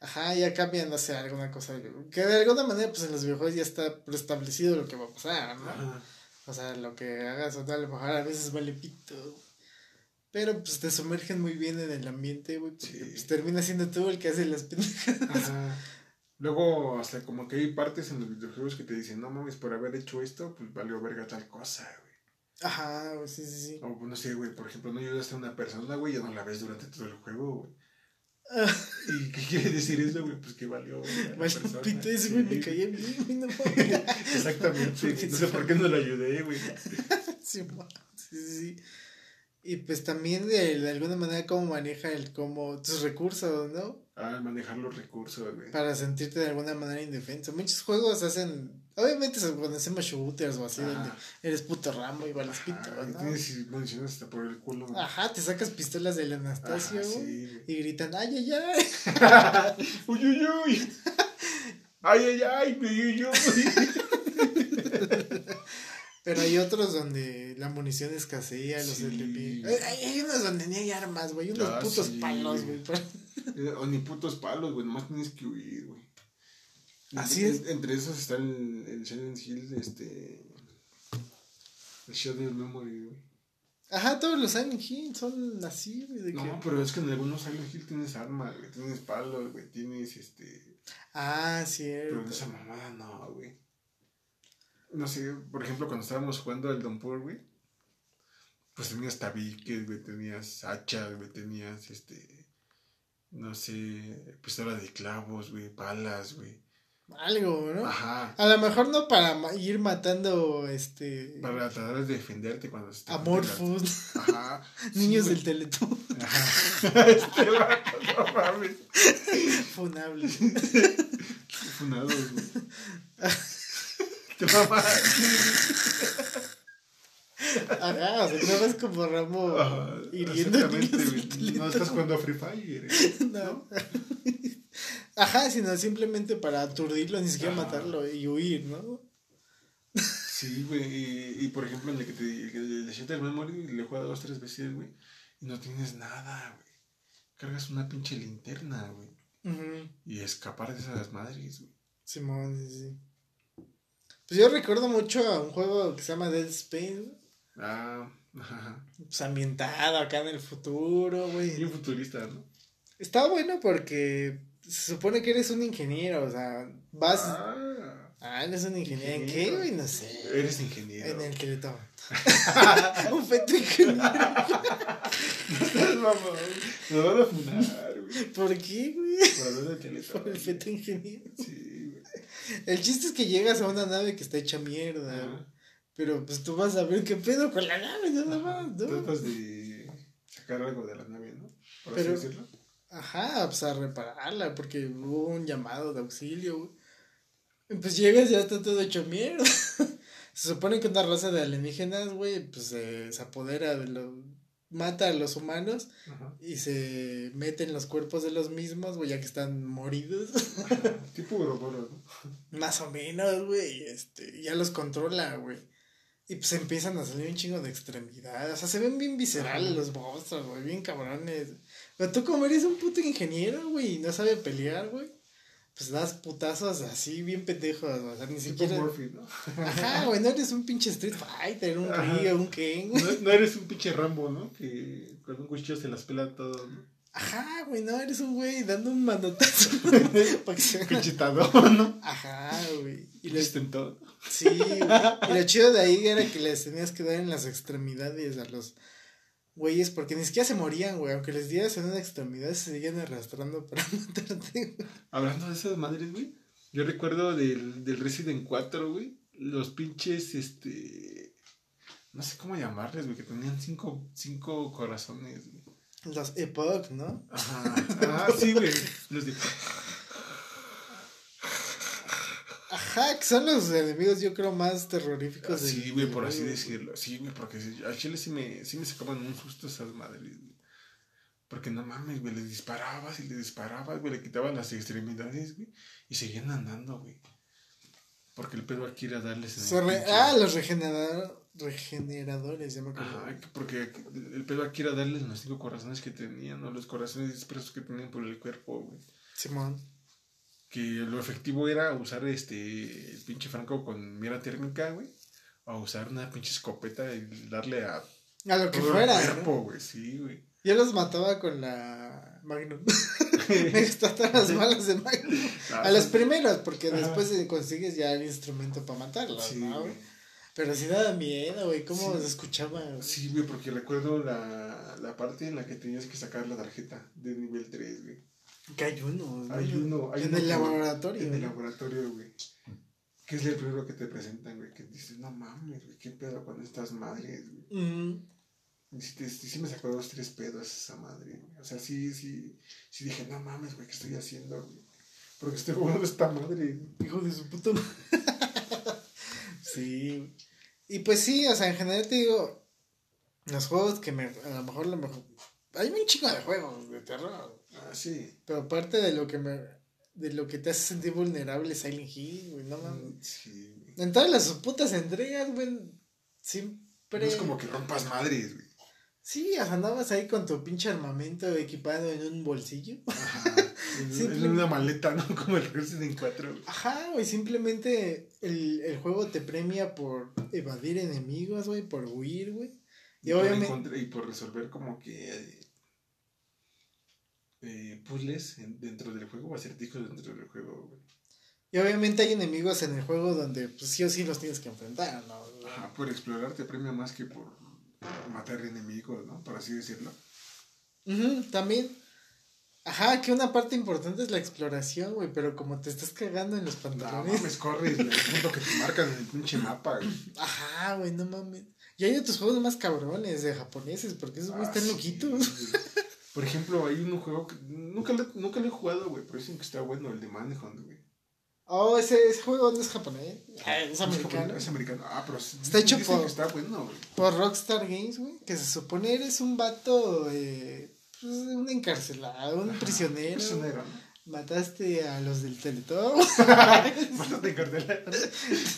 Ajá, ya cambian, no sé, alguna cosa. Que de alguna manera, pues en los videojuegos ya está preestablecido lo que va a pasar, ¿no? Ajá. O sea, lo que hagas o tal, a lo mejor a veces vale pito. Pero pues te sumergen muy bien en el ambiente, güey. Porque pues termina siendo tú el que hace las pendejadas. Ajá. Luego, hasta como que hay partes en los videojuegos que te dicen, no mames, por haber hecho esto, pues valió verga tal cosa, güey. Ajá, sí, sí, sí. O no sé, güey, por ejemplo, no ayudaste a una persona, güey, ya no la ves durante todo el juego, güey. ¿Y qué quiere decir eso, güey? Pues que valió. Valió pito ese, güey, me bien, güey, no Exactamente. No sé por qué no lo ayudé, güey. sí, sí, sí. Y pues también de, de, alguna manera cómo maneja el cómo tus recursos, ¿no? Ah, manejar los recursos, güey. Para sentirte de alguna manera indefenso. Muchos juegos hacen, obviamente cuando hacemos shooters o así, donde eres puto ramo y vales pito, ¿no? Tienes municiones hasta por el culo. Ajá, te sacas pistolas del Anastasio, güey. y gritan, ay, ay, ay. uy, uy, uy. ay, ay, ay, uy, uy, uy. Pero hay otros donde la munición escasea, los LP. Hay, hay, unos donde ni hay armas, güey. Unos ah, putos palos, güey. Eh, o ni putos palos, güey. Nomás tienes que huir, güey. Así es. Entre esos está el, el Silent Hill, este. El Shadow Memory, güey. Ajá, todos los Silent Hill son así, güey. no, pero es que en algunos Silent Hill tienes armas, güey. Tienes palos, güey. Tienes este. Ah, cierto. Pero en esa mamada no, güey no sé, por ejemplo, cuando estábamos jugando el Downpour, güey, pues tenías tabiques, güey, tenías hachas, güey, tenías, este, no sé, pistola de clavos, güey, palas, güey. Algo, ¿no? Ajá. A lo mejor no para ir matando, este... Para tratar de defenderte cuando estés... Amorphous. Ajá. Niños del Teletón. Ajá. este vato, no mames. Funable. Funados, güey. Mamá. Ajá, o sea, no vas como Ramo hiriendo Exactamente, No estás jugando a Free Fire. No. Ajá, sino simplemente para aturdirlo, ni siquiera matarlo y huir, ¿no? Sí, güey. Y, y, por ejemplo, en el que te el de Shattered Memory le jugado dos tres veces, güey. Y no tienes nada, güey. Cargas una pinche linterna, güey. Y escapar de esas madres, güey. Simón, sí, sí. Pues yo recuerdo mucho a un juego que se llama Dead Space. Ah, ajá. Pues ambientado acá en el futuro, güey. Bien futurista, ¿no? Está bueno porque se supone que eres un ingeniero, o sea, vas. Ah, ah eres un ingeniero. ¿En qué, güey? No sé. Eres ingeniero. En el toma. un feto ingeniero. no estás mamón. Van a funar, güey. ¿Por qué, güey? Por el feto ingeniero. Sí, güey. El chiste es que llegas a una nave que está hecha mierda, Pero pues tú vas a ver qué pedo con la nave, nada más, ¿no? Tratas de sacar algo de la nave, ¿no? Por Pero, así decirlo. Ajá, pues a repararla, porque hubo un llamado de auxilio, Pues llegas y ya está todo hecho mierda. se supone que una raza de alienígenas, güey, pues se apodera de lo... Mata a los humanos y se mete en los cuerpos de los mismos, güey, ya que están moridos. tipo ¿no? Más o menos, güey, este, ya los controla, güey. Y pues empiezan a salir un chingo de extremidades. O sea, se ven bien viscerales los monstruos, güey, bien cabrones. Pero tú como eres un puto ingeniero, güey, y no sabe pelear, güey. Pues das putazos así bien pendejos, o sea, ni siquiera. Murphy, ¿no? Ajá, güey, no eres un pinche Street Fighter, un Ryu, un Ken, güey. No, eres un pinche Rambo, ¿no? Que con un cuchillo se las pela todo, ¿no? Ajá, güey, no, eres un güey dando un manotazo. Cachetador, ¿no? Ajá, güey. Y les intentó. Sí, güey. Y lo chido de ahí era que les tenías que dar en las extremidades a los güeyes, porque ni siquiera se morían, güey. Aunque les dieras en una extremidad, se seguían arrastrando para matarte, güey. Hablando de esas madres, güey. Yo recuerdo del, del Resident 4, güey. Los pinches, este. No sé cómo llamarles, güey, que tenían cinco, cinco corazones, güey. Los Epoch, ¿no? Ajá. Ah, sí, güey. Los de Ajá, que son los enemigos, yo creo, más terroríficos. Ah, sí, güey, por así decirlo. Sí, güey, porque a Chile sí me, sí me sacaban un susto esas madres, güey. Porque no mames, güey, les disparabas y le disparabas, güey, le quitaban las extremidades, güey, y seguían andando, güey. Porque el pedo aquí era darles. ah, los regeneradores, ya me acuerdo. Ajá, porque el pedo aquí era darles los cinco corazones que tenían, o los corazones expresos que tenían por el cuerpo, güey. Simón que lo efectivo era usar este el pinche franco con mira térmica, güey, o usar una pinche escopeta y darle a a lo que fuera, el cuerpo, güey, sí, güey. Yo los mataba con la Magnum. Me gustaban las balas de Magnum. Ah, a las primeras, porque después consigues ya el instrumento para matarlas, ¿no? Pero sí daba miedo, güey. ¿Cómo se escuchaba? Sí, güey, porque recuerdo la, la parte en la que tenías que sacar la tarjeta de nivel 3, güey. Que hay uno. Hay uno. en el laboratorio. En el laboratorio, güey. Que es el primero que te presentan, güey. Que dices, no mames, güey, qué pedo con estas madres, güey. Y sí, me sacó dos, tres pedos esa madre, güey. O sea, sí, sí, sí dije, no mames, güey, ¿qué estoy haciendo, güey? Porque estoy jugando esta madre, hijo de su puta madre. sí. Y pues sí, o sea, en general te digo, los juegos que me, a lo mejor, lo mejor, hay un chico de juegos de terror. Ah, sí. Pero aparte de lo que me. De lo que te hace sentir vulnerable Silent Hill, güey, no mames. Mm, sí. En todas las putas entregas, güey, siempre. No es como que rompas madres, güey. Sí, andabas ahí con tu pinche armamento equipado en un bolsillo. Ajá. En, una maleta, ¿no? Como el Resident 4. Ajá, güey. Simplemente el, el, juego te premia por evadir enemigos, güey. Por huir, güey. Y, obviamente. y por resolver como que eh, puzzles dentro del juego o acertijos dentro del juego, Y obviamente hay enemigos en el juego donde pues sí o sí los tienes que enfrentar, ¿no? Ajá, por explorar te premia más que por matar enemigos, ¿no? Por así decirlo. también. Ajá, que una parte importante es la exploración, güey, pero como te estás cagando en los pantalones. No mames, corres, el punto que te marcan en el pinche mapa, güey. Ajá, güey, no mames. Y hay otros juegos más cabrones de japoneses, porque esos güeyes ah, están loquitos. Por ejemplo, hay un juego que nunca, nunca lo he jugado, güey, pero dicen que está bueno, el de Manhunt, güey. Oh, ese, ese juego no es japonés. Ah, es americano. Es, americano. Ah, pero está hecho por, está bueno, güey. por Rockstar Games, güey. Que se supone eres un vato, eh, pues, un encarcelado, un prisionero. Prisionero, ¿no? Mataste a los del Teletón. Por eso te encarcelaron.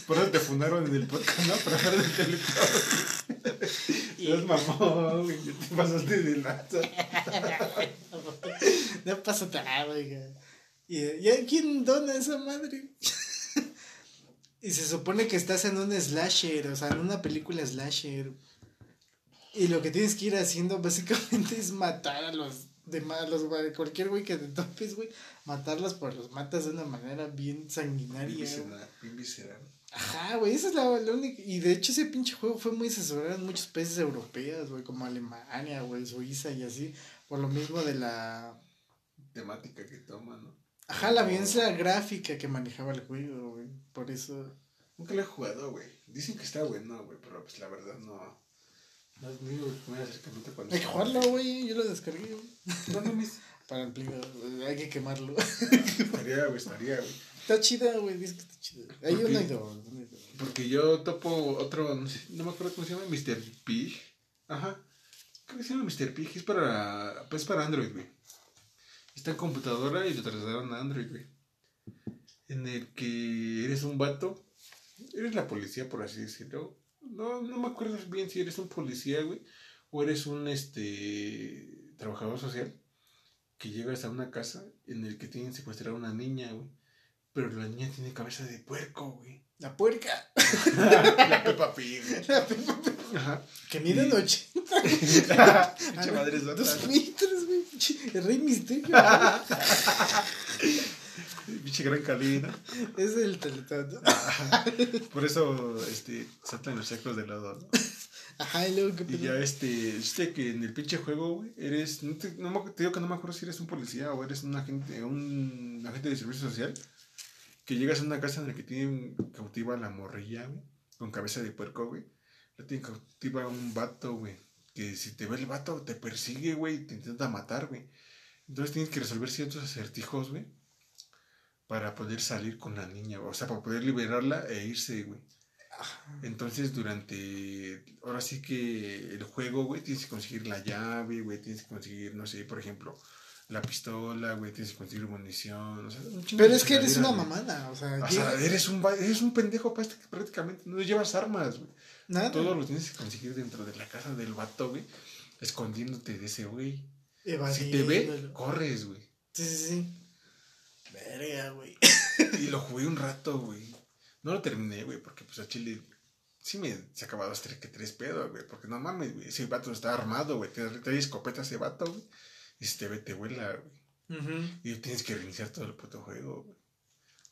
Por eso te fundaron en el podcast, ¿no? Para hablar del Teletón. Y... Es mamón, güey. Te pasaste de lanza. no pasa nada, güey. ¿Y, ¿Y quién dona esa madre? Y se supone que estás en un slasher, o sea, en una película slasher. Y lo que tienes que ir haciendo básicamente es matar a los demás, los cualquier güey que te topes, güey, matarlos por los matas de una manera bien sanguinaria. Bien visceral. Ajá, güey, esa es la, única. Y de hecho, ese pinche juego fue muy asesorado en muchos países europeos, güey, como Alemania, güey, Suiza y así. Por lo mismo de la. Temática que toma, ¿no? Ajá, la violencia gráfica que manejaba el juego, güey. Por eso. Nunca lo he jugado, güey. Dicen que está bueno, güey, pero pues la verdad no. No es mío primer acercamiento con Hay que jugarlo, güey. Yo lo descargué, güey. ¿Dónde mis? Para el pliego. Hay que quemarlo. estaría, güey, estaría, güey. Está chida, güey, dice que está chida. Hay uno y dos. Porque yo topo otro, no, sé, no me acuerdo cómo se llama, Mr. Pig. Ajá. Creo que se llama Mr. Pig. Es para, pues para Android, güey. Está en computadora y lo trasladaron a Android, güey. En el que eres un vato. Eres la policía, por así decirlo. No, no me acuerdo bien si eres un policía, güey. O eres un, este, trabajador social. Que llegas a una casa en el que tienen secuestrada a una niña, güey pero la niña tiene cabeza de puerco, güey. La puerca. la Pepa Pig. La Pepa Pig. Ajá. Que miden 80. Pinche madre Dos metros, güey. El rey misterio. Pinche gran calina. Es el teletón, Por eso, este, saltan los sacos de lado, ¿no? Ajá, y luego Y ya, este, este que en el pinche juego, güey, eres, no te, no te digo que no me acuerdo si eres un policía o eres un agente, un agente de servicio social que llegas a una casa en la que tienen cautiva la morrilla, güey, con cabeza de puerco, güey. La tienen cautiva un vato, güey. Que si te ve el vato, te persigue, güey, te intenta matar, güey. Entonces tienes que resolver ciertos acertijos, güey, para poder salir con la niña, o sea, para poder liberarla e irse, güey. Entonces, durante. Ahora sí que el juego, güey, tienes que conseguir la llave, güey, tienes que conseguir, no sé, por ejemplo, la pistola, güey, tienes que conseguir munición, o sea, un Pero es que eres una mamada, o sea, o sea eres, un, eres un pendejo prácticamente, no llevas armas, güey. Nada. Todo lo tienes que conseguir dentro de la casa del vato, güey, escondiéndote de ese güey. Si te ve, corres, güey. Sí, sí, sí. Verga, güey. Y lo jugué un rato, güey. No lo terminé, güey, porque pues a Chile sí me se acabado hasta que tres pedos, güey. Porque no mames, güey. Ese vato está armado, güey. Trae escopeta ese vato, güey. Y si te ve, te vuela, güey. Y tienes que reiniciar todo el puto juego, güey.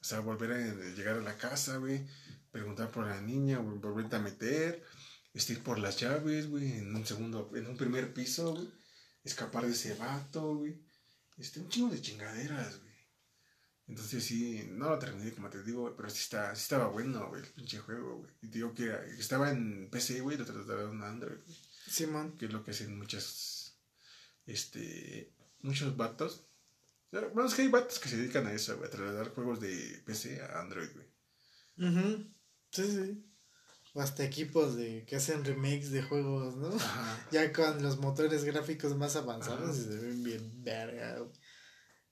O sea, volver a llegar a la casa, güey. Preguntar por la niña, güey. Volverte a meter. Vestir por las llaves, güey. En un segundo, en un primer piso, güey. Escapar de ese vato, güey. Este, un chingo de chingaderas, güey. Entonces sí, no lo terminé, como te digo, pero sí, está, sí estaba bueno, güey, el pinche juego, güey. Y digo que estaba en PC, güey, lo trataron en Android, güey. Sí, man. Que es lo que hacen muchas este, muchos vatos. Bueno, es que hay vatos que se dedican a eso, güey, a trasladar juegos de PC a Android, güey. Sí, sí. O hasta equipos de que hacen remakes de juegos, ¿no? Ya con los motores gráficos más avanzados y se ven bien verga.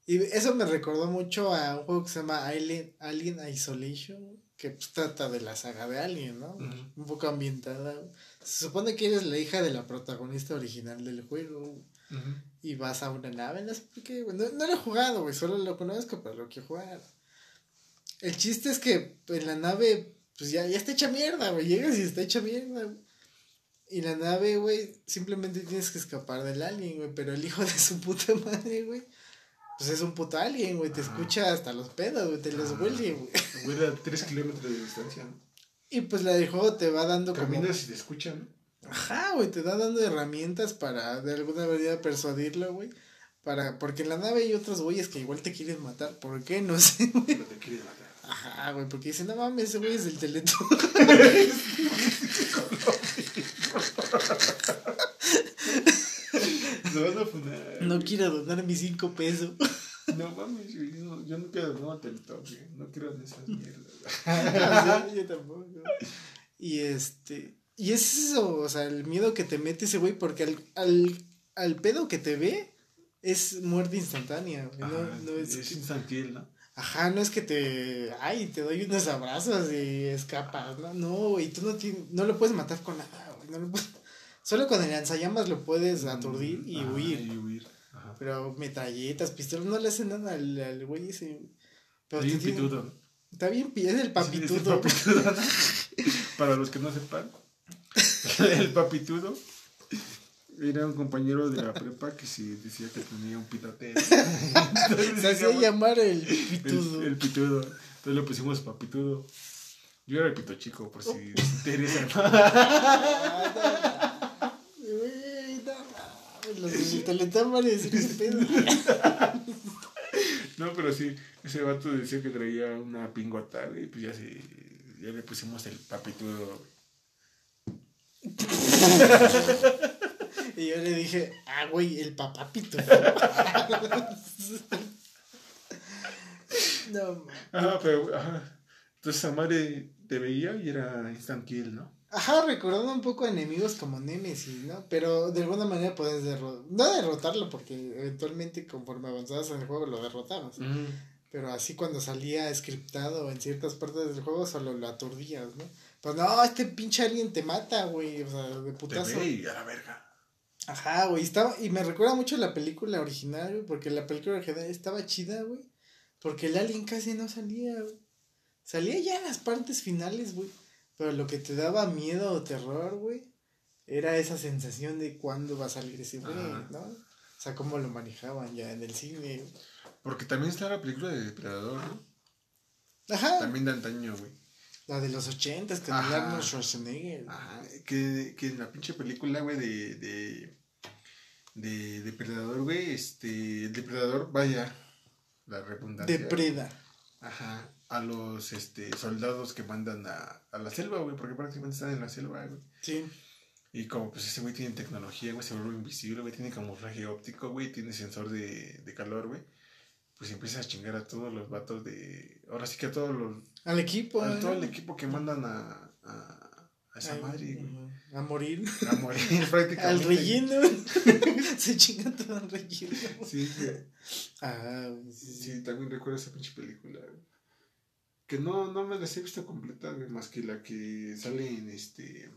Y eso me recordó mucho a un juego que se llama Alien, Alien Isolation, que pues, trata de la saga de Alien, ¿no? Un poco ambientada. Se supone que eres la hija de la protagonista original del juego. Y vas a una nave, no sé por qué, No, lo he jugado, güey. Solo lo conozco, pero lo quiero jugar. El chiste es que en la nave, pues ya, ya está hecha mierda, güey. Llegas y está hecha mierda, Y la nave, güey, simplemente tienes que escapar del alien, güey. Pero el hijo de su puta madre, güey. Pues es un puto alien, güey. Te escucha hasta los pedos, güey. Te los huele, güey. Huele a 3 kilómetros de distancia, Y pues la de juego te va dando Caminas y te escuchan, Ajá, güey, te da dando herramientas para de alguna manera persuadirlo, güey. Para, porque en la nave hay otros güeyes que igual te quieren matar. ¿Por qué? No sé, güey. Pero te quieren matar. Ajá, güey, porque dicen, no mames, ese güey es del teletón. no quiero donar mis cinco pesos. No mames, yo, yo no quiero donar teletón, güey. No quiero de esas mierdas. yo tampoco. Y este. Y es eso, o sea, el miedo que te mete ese güey, porque al, al, al pedo que te ve es muerte instantánea, güey. No, no es, es instantil, ¿no? Ajá, no es que te. Ay, te doy unos abrazos y escapas, ¿no? No, güey, tú no, no lo puedes matar con nada, güey. No lo puedes... Solo con el lanzallamas lo puedes aturdir y huir. Y huir. Pero metralletas, pistolas, no le hacen nada al, al güey ese. Pero sí, pitudo. Está bien, es el papitudo. Es el papitudo. Para los que no sepan, el papitudo era un compañero de la prepa que sí decía que tenía un pitotero. Se hacía llamar el pitudo. El, pitudo. Entonces le pusimos papitudo. Yo era el pito chico, por si te interesa. Los ese pedo. No, pero sí, ese vato decía que traía una pingota, y pues ya, sí, ya le pusimos el papitudo. y yo le dije, ah, güey, el papapito. no, Ajá, pero, ajá. Entonces a madre te veía y era instant kill, ¿no? Ajá, recordando un poco a enemigos como Nemesis, ¿no? Pero de alguna manera puedes derrotar, no derrotarlo porque eventualmente conforme avanzabas en el juego lo derrotamos. Pero así cuando salía scriptado en ciertas partes del juego solo lo aturdías, ¿no? Pues no, este pinche alguien te mata, güey, o sea, de putazo. Te a la verga. Ajá, güey, estaba, y me recuerda mucho la película original, güey, porque la película original estaba chida, güey, porque el alien casi no salía, güey. Salía ya en las partes finales, güey. Pero lo que te daba miedo o terror, güey, era esa sensación de cuándo va a salir ese güey, ¿no? O sea, cómo lo manejaban ya en el cine. Porque también está la película de Depredador, ¿no? Ajá. También de antaño, güey. La de los ochentas, con el Arnold Schwarzenegger. Ajá. Que, que en la pinche película, güey, de, de, de Depredador, güey, este, el Depredador, vaya, la redundancia. Depreda. Ajá a los este, soldados que mandan a, a la selva, güey, porque prácticamente están en la selva, güey. Sí. Y como pues ese güey tiene tecnología, güey, se vuelve invisible, güey, tiene camuflaje óptico, güey, tiene sensor de, de calor, güey. Pues empieza a chingar a todos los vatos de. Ahora sí que a todos los. Al equipo, A todo el equipo que mandan a. a, a esa madre, güey. A morir. A morir, prácticamente. Al relleno. se chinga todo el relleno. Sí, güey. Ah, sí, sí, también recuerdo esa pinche película, güey. Que no, no me las he visto completas, más que la que sale en este.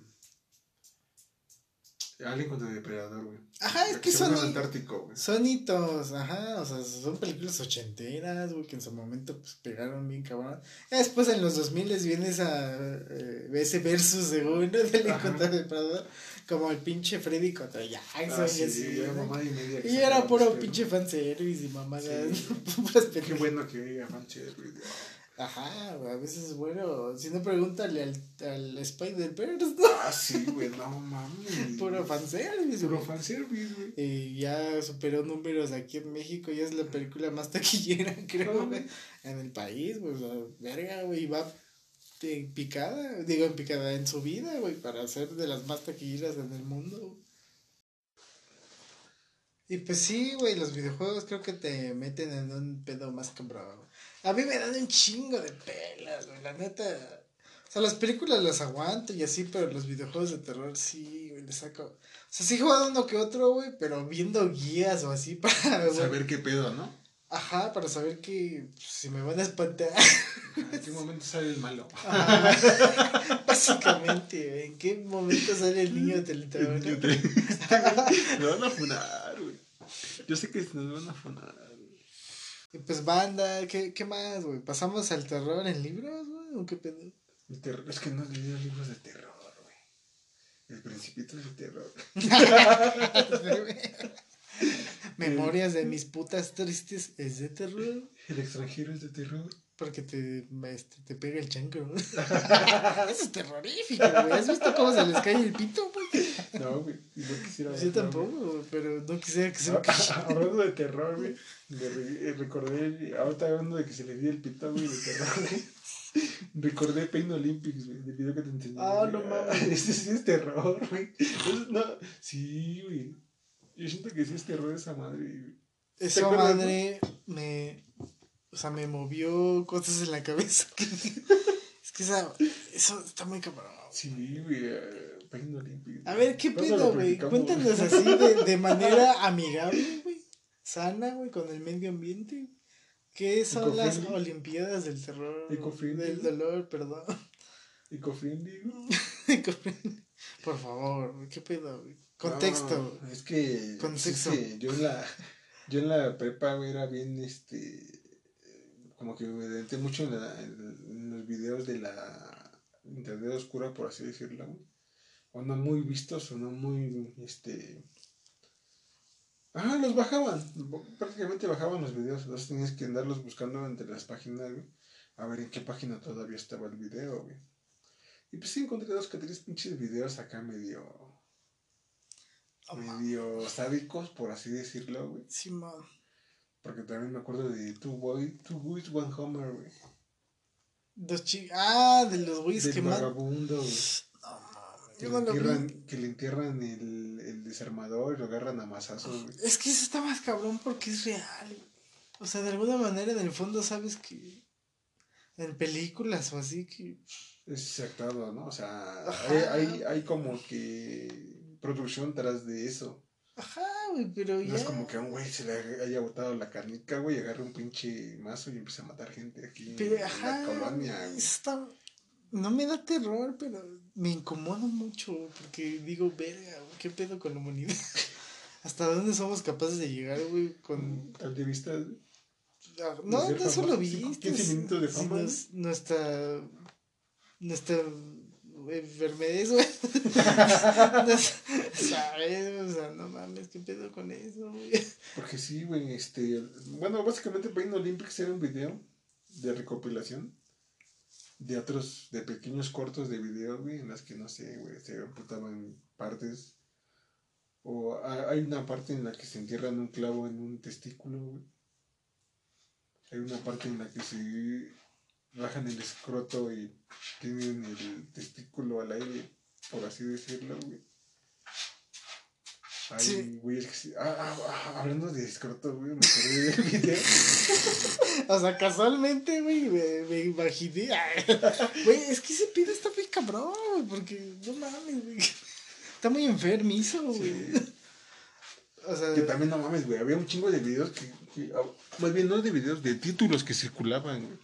Alien contra Depredador, güey. Ajá, es que, son. Antártico, Son hitos, ajá, o sea, son películas ochenteras, güey, que en su momento pues pegaron bien cabrón. Ya después en los 2000 les viene esa, eh, ese versus de güey, ¿no? De Alien contra Depredador, como el pinche Freddy contra Jackson ah, sí, y así. mamá y, media y era puro pinche fanservice y mamadas. Sí. Qué bueno que haya fanservice. Ajá, a veces es bueno. Si no, pregúntale al, al Spider-Verse, ¿no? Ah, sí, güey, no mames. Puro fanservice, Puro fanservice, güey. Y ya superó números aquí en México. Ya es la película más taquillera, creo, güey. En el país, güey. verga, güey. Va en picada, digo en picada en su vida, güey, para ser de las más taquilleras en el mundo. Y pues sí, güey, los videojuegos creo que te meten en un pedo más cabrón. A mí me dan un chingo de pelas, güey. La neta. O sea, las películas las aguanto y así, pero los videojuegos de terror sí, güey, le saco. O sea, sí he jugado uno que otro, güey, pero viendo guías o así para. Saber qué pedo, ¿no? Ajá, para saber que pues, si me van a espantar. ¿En qué momento sale el malo? Básicamente, güey. ¿En qué momento sale el niño teletransportado? El niño Me van a funar, güey. Yo sé que nos van a funar. Pues banda, ¿qué, qué más, güey? ¿Pasamos al terror en libros, güey? ¿O qué pedo? El terror, es que no he leído libros de terror, güey. El principito es de terror. Memorias de mis putas tristes es de terror. El extranjero es de terror. Porque te, este, te pega el chancro. Eso es terrorífico, güey. ¿Has visto cómo se les cae el pito, güey? No, güey. No quisiera Yo tampoco, pero no quisiera que se me caiga. Hablando de terror, güey. Me recordé, ahorita hablando de que se le dio el pito, güey, de terror, güey. Recordé Pain Olympics, güey, del video que te enseñé. Ah, no mames. Este sí es terror, güey. No, sí, güey. Yo siento que sí es terror esa madre, güey. Esa madre me o sea, me movió cosas en la cabeza. es que esa, eso está muy cabrón. Sí, güey. Eh, A ver, ¿qué pedo, güey? Cuéntanos así de, de manera amigable, güey. Sana, güey, con el medio ambiente. ¿Qué son las Olimpiadas del Terror? Del dolor, perdón. Ecofriendly, Por favor, ¿qué pedo, güey? Contexto. es que. Contexto. Es que yo en la, yo en la prepa, güey, era bien, este como que me detenté mucho en, los videos de la internet oscura, por así decirlo, O no muy vistos o no muy, este... Ah, los bajaban. Prácticamente bajaban los videos. Entonces tenías que andarlos buscando entre las páginas, güey. A ver en qué página todavía estaba el video, güey. Y pues sí encontré dos que tres pinches videos acá medio. medio sádicos, por así decirlo, güey. Sí, man. Porque también me acuerdo de Two, Boys, Two Boys, One Homer, güey. Dos chicos. Ah, de los güeyes que vagabundo, güey. Que, le entierran, que le entierran el, el desarmador y lo agarran a mazazos, güey. Es que eso está más cabrón porque es real. O sea, de alguna manera en el fondo sabes que en películas o así que... Es exactado, ¿no? O sea, hay, hay, hay, como que producción tras de eso. Ajá, güey, pero ya... No es como que a un güey se le haya botado la carnica, güey, agarre un pinche mazo y empieza a matar gente aquí pero, en la colonia. Está... No me da terror, pero me incomoda mucho porque digo, verga, qué pedo con la humanidad. ¿Hasta dónde somos capaces de llegar, güey? Con... Tal de vista no, no solo vi. 15 minutos de fama. nuestra. Nuestra enfermedad, güey. ¿Sabes? O sea, no mames, ¿qué pedo con eso, güey? Porque sí, güey, este. Bueno, básicamente Pain Olympics era un video de recopilación de otros, de pequeños cortos de video, güey, en las que, no sé, güey, se amputaban partes. O hay una parte en la que se entierran un clavo en un testículo, güey. Hay una parte en la que se bajan el escroto y tienen el testículo al aire, por así decirlo, güey. Ay, güey, es que ah, ah, ah, hablando de escroto, güey, me acordé del video. o sea, casualmente, güey, me, me imaginé. Güey, es que ese pido está muy cabrón, güey, porque no mames, güey. Está muy enfermizo, güey. O sea, que también no mames, güey. Había un chingo de videos que Ah, más bien, no de videos, de títulos que circulaban, güey.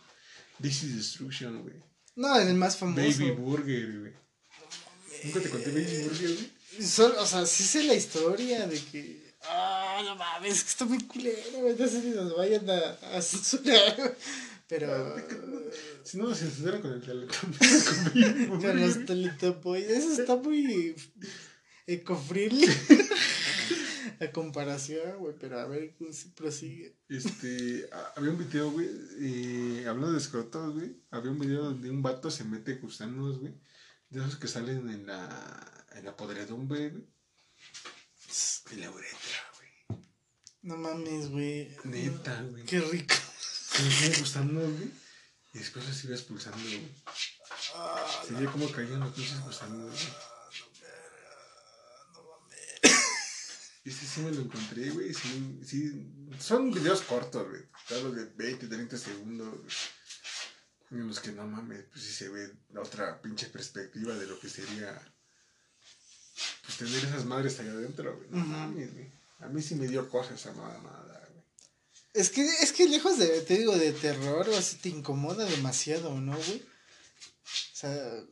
This is Destruction, güey. No, es el más famoso. Baby Burger, güey. Nunca te conté Baby Burger, güey. o sea, sí sé la historia de que. Ah, no mames, que está muy culero, güey. No sé si nos vayan a, a censurar, Pero. Ah, si no nos censuran con el teletón. con los teletubbies. Eso está muy. Ecofriendly la comparación, güey, pero a ver, si prosigue. Este, había un video, güey, eh, hablando de escrotos, güey, había un video donde un vato se mete gusanos, güey, de esos que salen en la, en la podredumbre, güey. En la uretra, güey. No mames, güey. Neta, güey. Qué rico. Se me gustando, güey. Y después se iba expulsando, güey. Ah, se veía como caían los pinches gusanos, güey. Y sí, sí me lo encontré, güey. Sí, sí. Son videos cortos, güey. Claro, de 20, 30 segundos. En los que no mames, pues sí se ve otra pinche perspectiva de lo que sería. Pues tener esas madres allá adentro, güey. No mames, güey. A mí sí me dio cosas esa mamada, güey. Es que, es que lejos de, te digo, de terror o así te incomoda demasiado, ¿no, güey? O sea,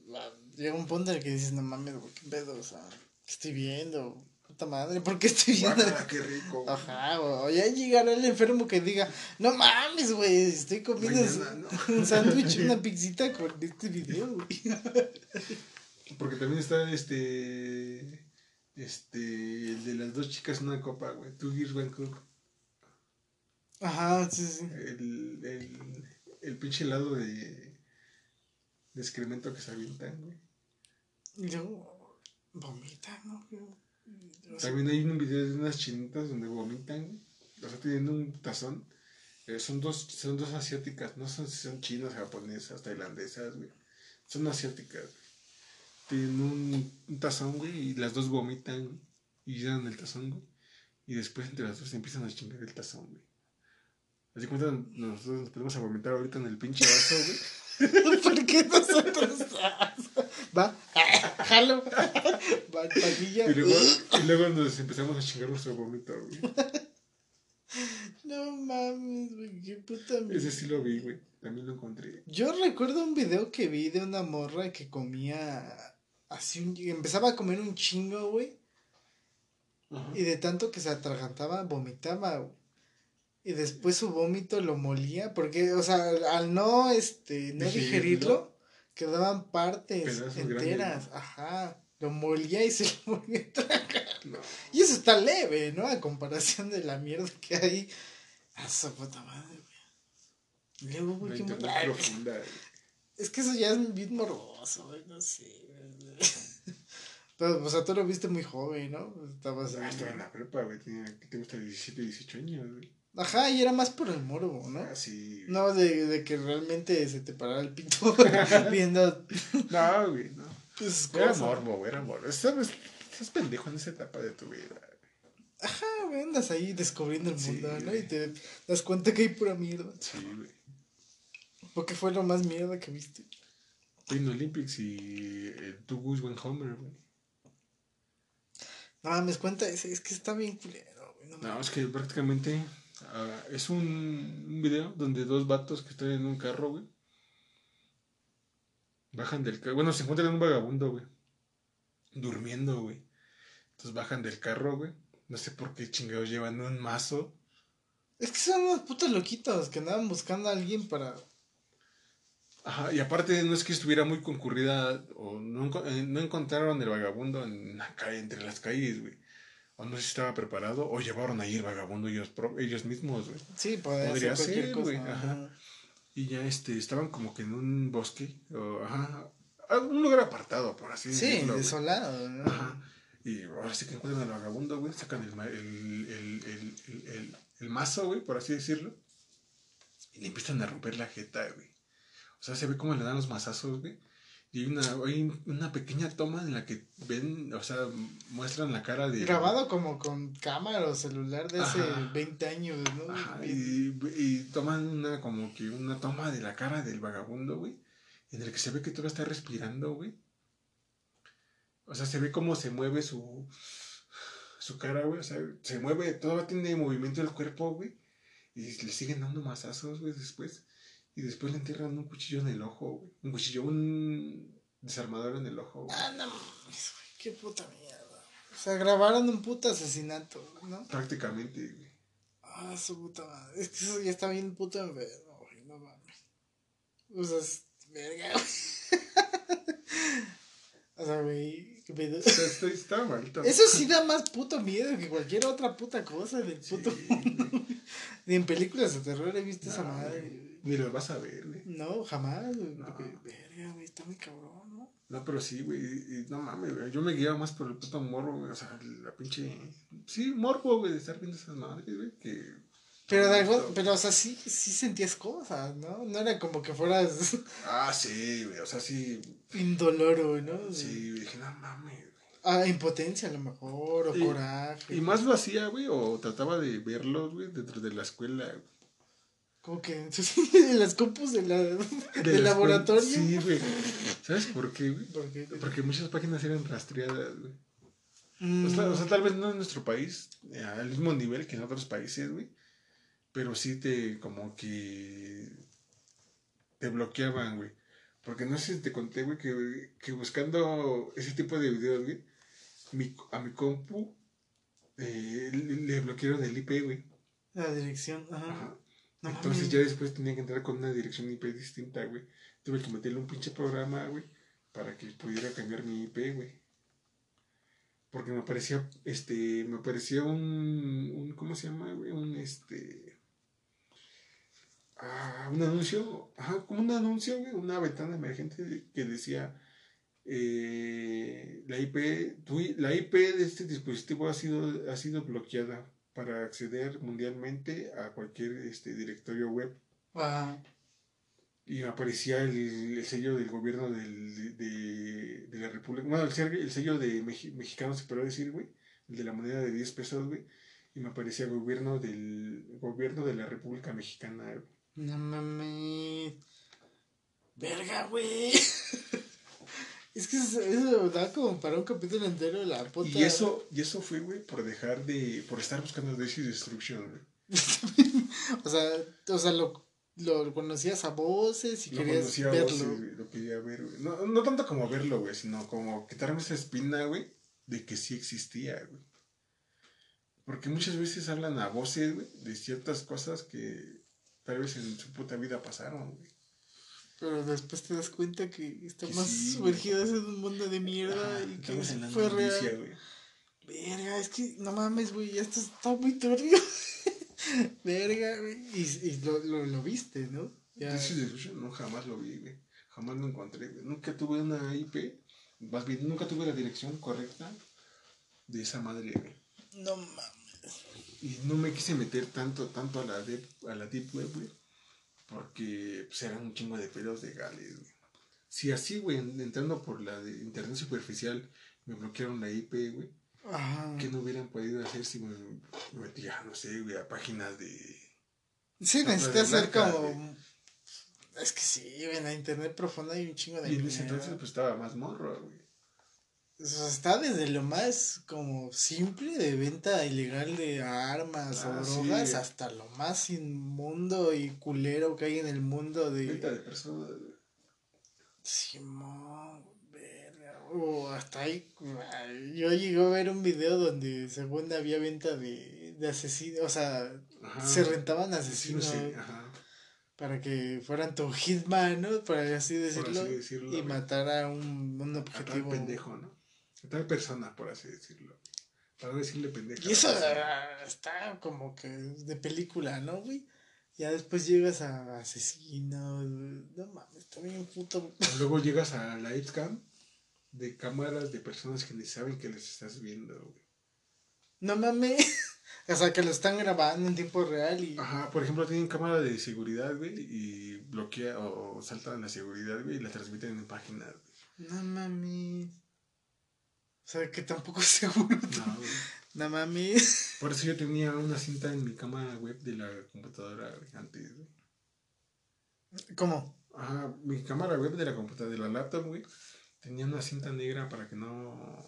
llega un punto en el que dices, no mames, güey, qué pedo, o sea, ¿qué estoy viendo? Puta madre, ¿por qué estoy viendo? qué rico. Ajá, güey. Ya llegará el enfermo que diga, no mames, güey, estoy comiendo un sándwich, una pizzita con este video, güey. Porque también está este. Este. El de las dos chicas en una copa, güey. Two Gears Cup. Ajá, sí, sí. El, el, el pinche helado de. de excremento que se avientan, güey. Yo. Vomita, ¿no? También hay un video de unas chinitas donde vomitan, o sea, teniendo un tazón. Eh, son, dos, son dos asiáticas, no son, son chinas, japonesas, tailandesas, güey. Son asiáticas, Tienen un, tazón, güey, y las dos vomitan y llenan el tazón, güey. Y después entre las dos empiezan a chingar el tazón, güey. Así cuenta, nosotros nos podemos a vomitar ahorita en el pinche vaso, güey. ¿Por qué nosotros? Va, jalo. Va, Y luego, y luego nos empezamos a chingar nuestro vómito, güey. No mames, güey, qué puta mierda. Ese sí lo vi, güey. También lo encontré. Yo recuerdo un video que vi de una morra que comía así un... Empezaba a comer un chingo, güey. Y de tanto que se atragantaba, vomitaba, y después su vómito lo molía, porque, o sea, al no, este, no digerirlo, quedaban partes enteras, ajá, lo molía y se lo volvía a tragar. Y eso está leve, ¿no? A comparación de la mierda que hay. A su puta madre, güey. Luego, güey, qué profunda, Es que eso ya es bien morboso, güey, no sé, güey. o sea, tú lo viste muy joven, ¿no? Estabas ah, estaba en la prepa, güey. Tenía, te gusta? 17, 18 años, güey. Ajá, y era más por el morbo, ¿no? Ah, sí. No, de, de que realmente se te parara el pito viendo. no, güey, no. Pues, era morbo, güey, era morbo. Estás, estás pendejo en esa etapa de tu vida. Ajá, güey, andas ahí descubriendo el mundo, ¿no? Y te das cuenta que hay pura mierda. Sí, güey. ¿Por qué fue lo más mierda que viste? Twin Olympics y el Two Goose One Homer, güey. No mames, cuenta, es, es que está bien culero, güey. No, es que prácticamente es un, un, video donde dos vatos que están en un carro, güey. Bajan del carro. Bueno, se encuentran en un vagabundo, güey. Durmiendo, güey. Entonces bajan del carro, güey. No sé por qué chingados llevan un mazo. Es que son unos putos loquitos que andaban buscando a alguien para Ajá, y aparte no es que estuviera muy concurrida o no, eh, no encontraron el vagabundo en la calle, entre las calles, güey. O no sé si estaba preparado o llevaron ahí el vagabundo ellos, ellos mismos, güey. Sí, podría ser, güey. Ajá. Y ya este, estaban como que en un bosque, o, ajá, un lugar apartado, por así decirlo. Sí, desolado, ¿no? Ajá. Y ahora sí que encuentran al vagabundo, güey, sacan el, el, el, el, el mazo, güey, por así decirlo. Y le empiezan a romper la jeta, güey. O sea, se ve cómo le dan los mazazos, güey. Y hay una, hay una pequeña toma en la que ven, o sea, muestran la cara de... Grabado como con cámara o celular de hace 20 años, ¿no? Ajá, y, y, toman una, como que una toma de la cara del vagabundo, güey. En el que se ve que todo está respirando, güey. O sea, se ve cómo se mueve su, su cara, güey. O sea, se mueve, todo tiene movimiento del cuerpo, güey. Y le siguen dando mazazos, güey, después. Y después le entierran un cuchillo en el ojo, güey. Un cuchillo, un desarmador en el ojo, güey. Ah, no mames, güey. Qué puta mierda. O sea, grabaron un puto asesinato, ¿no? Prácticamente, güey. Ah, su puta madre. Es que eso ya está bien puto enfermo, güey. No mames. O sea, es verga, güey. o sea, güey. ¿Qué pedo? Está malito. Eso sí da más puto miedo que cualquier otra puta cosa del puto mundo. Ni en películas de terror he visto esa madre. Ni lo vas a ver, güey. No, jamás, güey. verga, güey, está muy cabrón, ¿no? No, pero sí, güey. Y, no mames, güey. Yo me guiaba más por el puto morbo, güey. O sea, la pinche. Sí, morbo, güey, de estar viendo esas madres, güey. Que. Pero, de algo, pero, o sea, sí, sí sentías cosas, ¿no? No era como que fueras. Ah, sí, güey. O sea, sí. Indoloro, ¿no? Sí. Dije, no mames, güey. Ah, impotencia a lo mejor, o coraje. Y más lo hacía, güey, o trataba de verlos, güey, dentro de la escuela, güey. Como que en las compus de la, laboratorio. Sí, güey. ¿Sabes por qué, güey? Porque muchas páginas eran rastreadas, güey. O, sea, o, sea, tal vez no en nuestro país, eh, al mismo nivel que en otros países, güey. Pero sí te, como que. Te bloqueaban, güey. Porque no sé si te conté, güey, que, que buscando ese tipo de videos, güey, mi, a mi compu eh, le bloquearon el IP, güey. La dirección, ajá. Entonces ya después tenía que entrar con una dirección IP distinta, güey. Tuve que meterle un pinche programa, güey, para que pudiera cambiar mi IP, güey. Porque me aparecía, este, me aparecía un, un ¿cómo se llama, güey? Un, este, ah, un anuncio, ajá, como un anuncio, güey, una ventana emergente que decía, eh, la IP, tu, la IP de este dispositivo ha sido, ha sido bloqueada para acceder mundialmente a cualquier este, directorio web. Y me aparecía el, sello del gobierno del, de, de, la República. Bueno, el, el sello de mexicano se puede decir, güey. El de la moneda de 10 pesos, güey. Y me aparecía el gobierno del gobierno de la República Mexicana. No mames. Verga, güey. Es que eso, da como para un capítulo entero de la puta. Y eso, y eso fue, güey, por dejar de. por estar buscando Death y Destruction, güey. o sea, o sea, lo, lo conocías a voces y lo querías verlo. Voces, lo quería ver, güey. No, no tanto como verlo, güey, sino como quitarme esa espina, güey, de que sí existía, güey. Porque muchas veces hablan a voces, güey, de ciertas cosas que tal vez en su puta vida pasaron, güey. Pero después te das cuenta que está más sumergido en un mundo de mierda y que fue real. Güey. Verga, es que no mames, güey, esto está muy turbio. Verga, güey. Y, y lo, lo, lo, viste, ¿no? Ya. No, jamás lo vi, güey. Jamás lo encontré, güey. Nunca tuve una IP. Más bien, nunca tuve la dirección correcta de esa madre, güey. No mames. Y no me quise meter tanto, tanto a la deep, a la deep web, güey. Porque pues, eran un chingo de pedos legales, güey. Si así, güey, entrando por la de internet superficial, me bloquearon la IP, güey. Ajá. ¿Qué no hubieran podido hacer si me, metía, no sé, güey, a páginas de. Sí, necesitas hacer como. Es que sí, güey, en la internet profunda hay un chingo de. Y en ese entonces, pues estaba más morro, güey. Está desde lo más como simple de venta ilegal de armas o ah, drogas hasta lo más inmundo y culero que hay en el mundo de... Venta de personas. Simón, verga. O hasta ahí... Yo llegué a ver un video donde según había venta de, de asesinos, o sea, se rentaban asesinos. Para que fueran tu hitman, ¿no? Para así decirlo. y matar a un, un objetivo. pendejo, ¿no? Tal persona, por así decirlo. Para decirle pendeja. Y eso está como que de película, ¿no, güey? Ya después llegas a asesino. No mames, está bien puto. Luego llegas a la cam de cámaras de personas que ni saben que les estás viendo, güey. No mames. O sea, que lo están grabando en tiempo real y... Ajá, por ejemplo, tienen cámara de seguridad, güey, y bloquea o, saltan la seguridad, güey, y la transmiten en páginas. No mames. Sea, que tampoco es seguro. No, No mames. Por eso yo tenía una cinta en mi cámara web de la computadora antes, güey. ¿Cómo? Ajá, mi cámara web de la computadora, de la laptop, güey, tenía una cinta negra para que no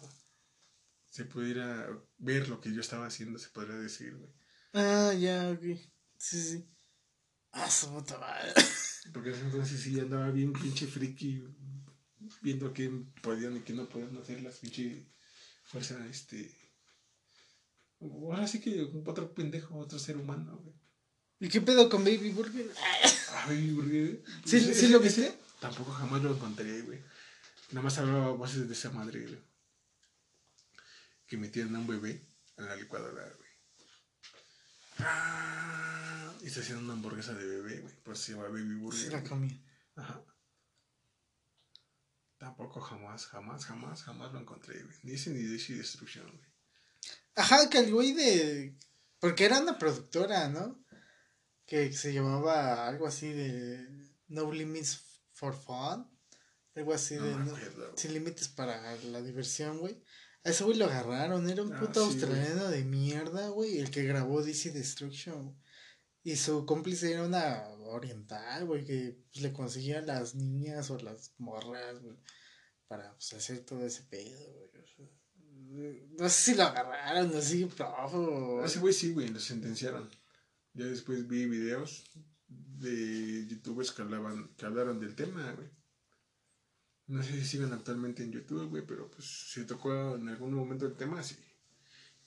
se pudiera ver lo que yo estaba haciendo, se podría decir, güey. Ah, ya, ok. Sí, sí. Ah, su puta madre. Porque entonces sí andaba bien pinche friki viendo qué podían y qué no podían hacer las pinche fuerza, este. Ahora sí que otro pendejo, otro ser humano, güey. ¿Y qué pedo con Baby Burger? Ah, Baby Burger. ¿Sí, ¿sí lo viste? Tampoco jamás lo encontré, güey. Nada más hablaba voces de esa madre, güey. Que metían a un bebé en la licuadora, güey. Ah, y se hacían una hamburguesa de bebé, güey. Pues se llama Baby Burger. Sí, la comí. Ajá. Tampoco jamás, jamás, jamás, jamás lo encontré, güey. Ni de Destruction, güey. Ajá, que el güey de. Porque era una productora, ¿no? Que se llamaba algo así de. No Limits for Fun. Algo así de. sin límites para la diversión, güey. A ese güey lo agarraron. Era un ah, puto australiano de mierda, güey. El que grabó DC Destruction. Y su cómplice era una oriental, güey, que pues, le conseguía las niñas o las morras, güey, para pues, hacer todo ese pedo, güey. no sé si lo agarraron, no sé si profo. Ese güey sí, güey, lo sentenciaron. Ya después vi videos de youtubers que hablaban, que hablaron del tema, güey. No sé si siguen actualmente en YouTube, güey, pero pues si tocó en algún momento el tema, sí.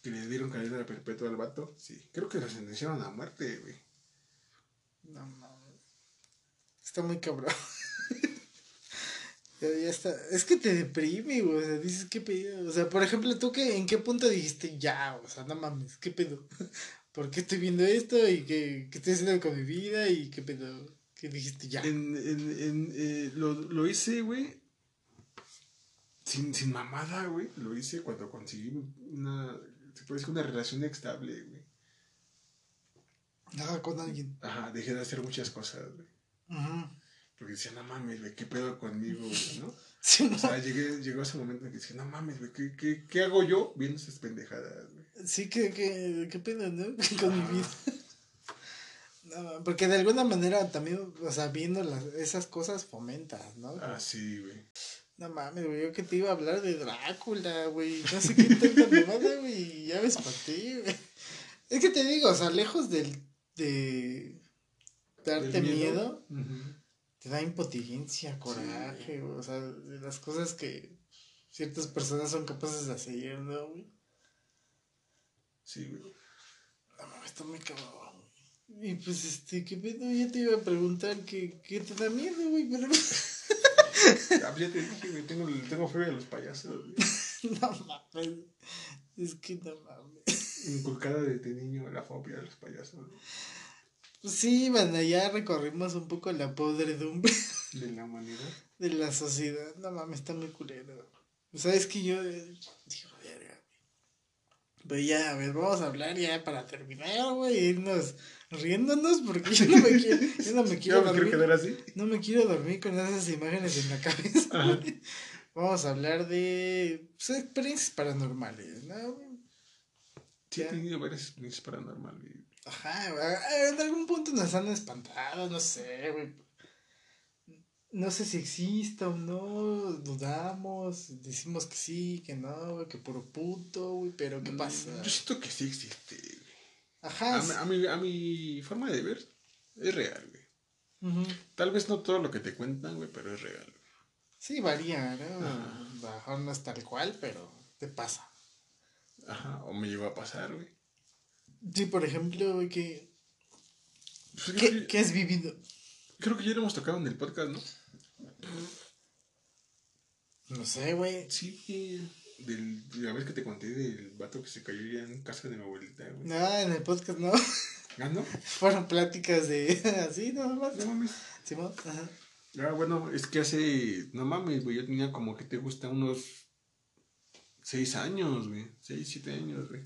Que le dieron cadena perpetua al vato, sí. Creo que lo sentenciaron a muerte, güey. No. Está muy cabrón. ya, está. Es que te deprime, güey. O sea, dices, ¿qué pedo? O sea, por ejemplo, tú qué, en qué punto dijiste ya, o sea, no mames, ¿qué pedo? ¿Por qué estoy viendo esto? ¿Y qué, qué estoy haciendo con mi vida? ¿Y qué pedo? ¿Qué dijiste ya? En, en, en, eh, lo, lo hice, güey. Sin, sin mamada, güey. Lo hice cuando conseguí una. Se puede decir una relación estable, güey. Ajá, con alguien. Ajá, dejé de hacer muchas cosas, güey. Ajá. Porque decía, no mames, güey, ¿qué pedo conmigo, güey, no? Sí, o sea, llegué, llegó ese momento en que decía, no mames, güey, ¿qué, qué, ¿qué hago yo viendo esas pendejadas, güey? Sí, ¿qué, qué, qué pedo, no? Con mi vida. No, porque de alguna manera también, o sea, viendo las, esas cosas fomentas, ¿no? Ah, sí, güey. No mames, güey, yo que te iba a hablar de Drácula, güey. No sé qué tanta mamada, güey. Ya ves para ti, güey. Es que te digo, o sea, lejos del de darte miedo, te da impotencia, coraje, o sea, de las cosas que ciertas personas son capaces de hacer, ¿no, güey? Sí, güey. está muy cabrón. Y pues, este, ¿qué pedo? Ya te iba a preguntar qué, qué te da miedo, güey, pero... ya te dije, güey, tengo, tengo fobia a los payasos, no mames. Es que no mames. Inculcada desde niño la fobia a los payasos. Pues sí, bueno, ya recorrimos un poco la podredumbre. De la humanidad. De la sociedad. No mames, está muy culero. ¿Sabes que yo... Eh, digo, verga, Pero ya, a ver, vamos a hablar ya para terminar, güey, irnos riéndonos porque yo no me quiero, yo no me quiero dormir. quedar así? No me quiero dormir con esas imágenes en la cabeza. Vamos a hablar de pues, experiencias paranormales, ¿no? Sí, he tenido varias experiencias paranormales. Ajá, en algún punto nos han espantado, no sé, güey. No sé si exista o no, dudamos, decimos que sí, que no, güey, que puro puto, güey, pero ¿qué mm, pasa? Yo siento que sí existe, güey. Ajá. A, mi, a mi forma de ver, es real, güey. Tal vez no todo lo que te cuentan, güey, pero es real. Sí, varía, ¿no? Bajar no es tal cual, pero te pasa. Ajá, o me lleva a pasar, güey. Sí, por ejemplo, güey, que... Pues ¿Qué, has vivido? Creo que ya lo hemos tocado en el podcast, ¿no? No sé, güey. Sí, del, de la vez que te conté del vato que se cayó en casa de mi abuelita, güey. No, en el podcast no. ¿Ah, no? Fueron pláticas de así, más. No mames. Simón, ajá. Ah, bueno, es que hace, no mames, güey, yo tenía como que te gusta unos seis años, güey, seis, siete años, güey.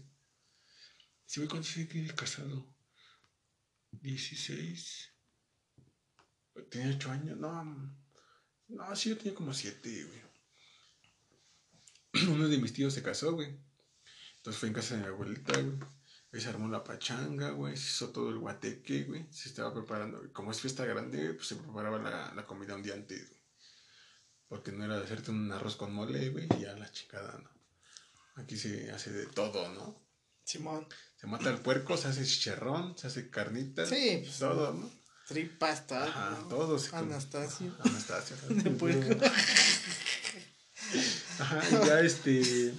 Si voy con siete casado, dieciséis, tenía ocho años, no, no, sí, yo tenía como siete, güey. Uno de mis tíos se casó, güey. Entonces fue en casa de mi abuelita, güey. Ahí se armó la pachanga, güey, se hizo todo el guateque, güey. Se estaba preparando, como es fiesta grande, pues se preparaba la, la comida un día antes, güey. Porque no era de hacerte un arroz con mole, güey, y ya la chingada, ¿no? Aquí se hace de todo, ¿no? Simón. Se mata el puerco, se hace chicharrón, se hace carnitas. Sí, pues, todo, ¿no? Tripas, todo. Ajá, todo. Anastasio. Anastasio. De puerco. Ajá, y ya este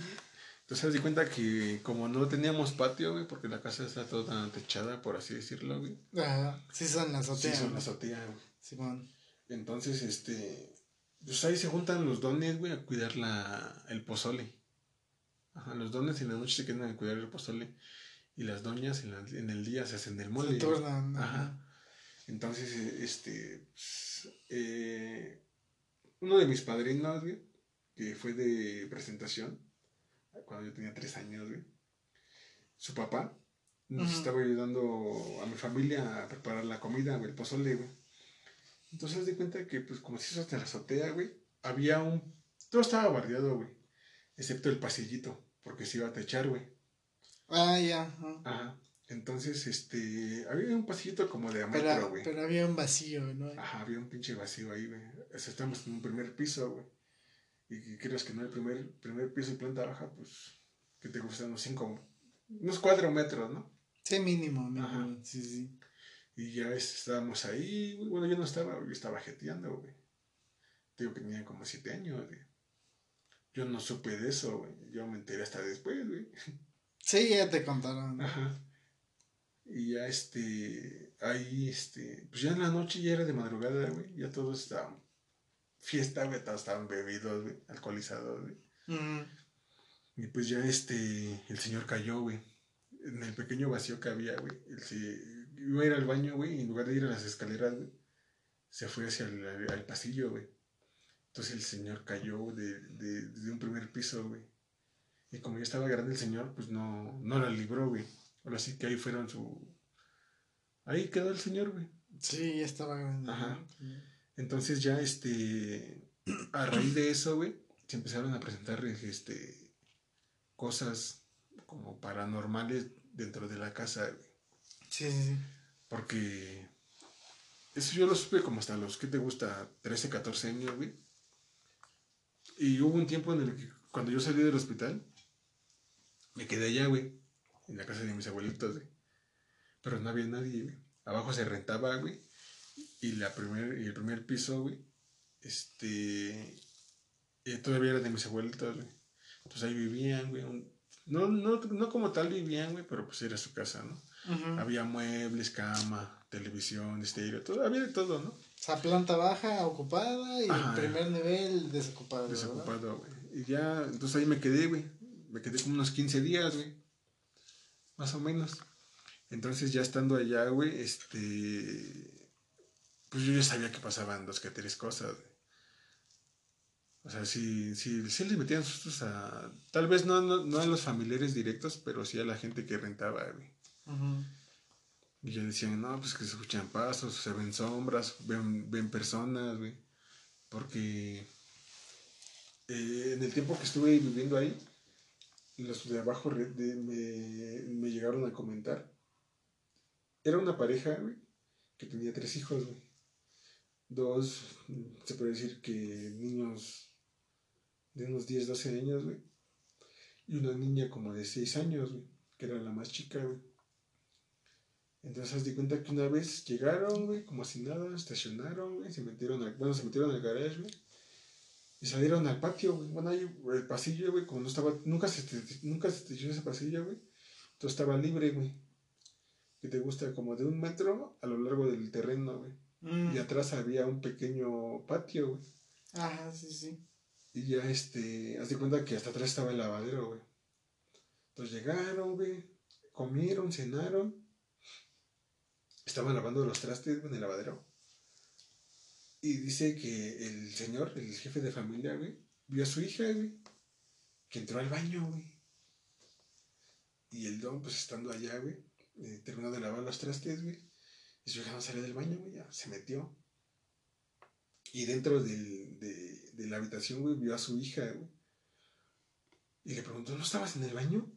entonces se di cuenta que como no teníamos patio, güey, porque la casa está toda techada, por así decirlo, güey. Ajá, sí son la azotea. Sí son la azotea, güey. Simón. Entonces, este, pues ahí se juntan los dones, güey, a cuidar la, el pozole. Ajá, los dones en la noche se quedan a cuidar el pozole. Y las doñas en, el día se hacen del mole. Se tornan. Ajá. Entonces, este, pues, eh, uno de mis padrinos, güey, que fue de presentación, cuando yo tenía tres años, güey. Su papá nos estaba ayudando a mi familia a preparar la comida, güey, el pozole, güey. Entonces di cuenta que, pues, como si eso hasta la azotea, güey, había un... Todo estaba bardeado, güey. Excepto el pasillito, porque se iba a techar, güey. Ah, ya. Ajá. Entonces, este, había un pasillito como de a metro, güey. Pero había un vacío, ¿no? Ajá, había un pinche vacío ahí, güey. O sea, estamos en un primer piso, güey y crees que no el primer, primer piso y planta baja, pues, que te gustan unos cinco, unos cuatro metros, ¿no? Sí, mínimo, mínimo. Sí, sí. Y ya estábamos ahí, bueno, yo no estaba, yo estaba jeteando, güey. Digo que tenía como siete años, güey. Yo no supe de eso, güey. Yo me enteré hasta después, güey. Sí, ya te contaron. Ajá. Y ya este, ahí este, pues ya en la noche ya era de madrugada, güey. Ya todos estaban fiesta, güey, todos estaban bebidos, güey, alcoholizados, güey. Y pues ya este, el señor cayó, güey, en el pequeño vacío que había, güey. Él se iba a ir al baño, güey, y en lugar de ir a las escaleras, güey, se fue hacia el pasillo, güey. Entonces el señor cayó de, de, de, un primer piso, güey. Y como ya estaba grande el señor, pues no, no la libró, güey. Ahora sí que ahí fueron su... Ahí quedó el señor, güey. Sí, ya estaba grande. Ajá. Entonces ya, este, a raíz de eso, güey, se empezaron a presentar, este, cosas como paranormales dentro de la casa, güey. Sí, sí, sí. Porque eso yo lo supe como hasta los, ¿qué te gusta? 13, 14 años, güey. Y hubo un tiempo en el que cuando yo salí del hospital, me quedé allá, güey, en la casa de mis abuelitos, güey. Pero no había nadie, güey. Abajo se rentaba, güey. Y, la primer, y el primer piso, güey, este, eh, todavía era de mis abuelitos, güey. Entonces ahí vivían, güey. no, no, no como tal vivían, güey, pero pues era su casa, ¿no? Había muebles, cama, televisión, estéreo, todo, había de todo, ¿no? O sea, planta baja ocupada y primer nivel desocupado. Desocupado, güey. Y ya, entonces ahí me quedé, güey. Me quedé como unos 15 días, güey. Más o menos. Entonces ya estando allá, güey, este... Pues yo ya sabía que pasaban dos que tres cosas, güey. O sea, sí, sí, sí les metían sustos a... Tal vez no, no, a los familiares directos, pero sí a la gente que rentaba, güey. Y ya decían, no, pues que se escuchan pasos, se ven sombras, ven, ven personas, güey. Porque eh, en el tiempo que estuve viviendo ahí, los de abajo me, me, llegaron a comentar. Era una pareja, güey, que tenía tres hijos, güey. Dos, se puede decir que niños de unos 10, 12 años, güey. Y una niña como de 6 años, güey, que era la más chica, güey. Entonces, haz de cuenta que una vez llegaron, güey, como si nada, estacionaron, güey, se metieron al, bueno, se metieron al garage, güey. Y salieron al patio, güey. Bueno, ahí el pasillo, güey, como no estaba, nunca se, nunca se ese pasillo, güey. Entonces estaba libre, güey. Que te gusta como de un metro a lo largo del terreno, güey. Mm. Y atrás había un pequeño patio, güey. Ajá, sí, sí. Y ya, este, haz de cuenta que hasta atrás estaba el lavadero, güey. Entonces llegaron, güey, comieron, cenaron. Estaban lavando los trastes en el lavadero. Y dice que el señor, el jefe de familia, güey, vio a su hija, güey, que entró al baño, güey. Y el don, pues estando allá, güey, eh, terminó de lavar los trastes, güey. Y su hija no salió del baño, güey, se metió. Y dentro de, de, la habitación, güey, vio a su hija, güey. Y le preguntó, ¿no estabas en el baño?